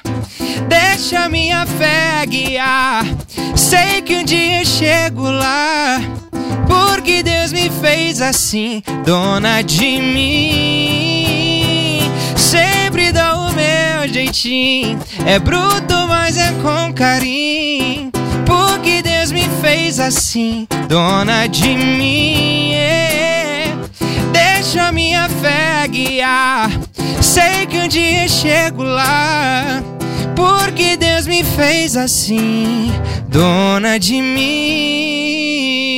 Deixa minha fé guiar. Sei que um dia eu chego lá. Porque Deus me fez assim, dona de mim. Sempre dou o meu jeitinho. É bruto, mas é com carinho. Fez assim, dona de mim. Yeah. Deixa minha fé guiar. Sei que um dia chego lá. Porque Deus me fez assim, dona de mim.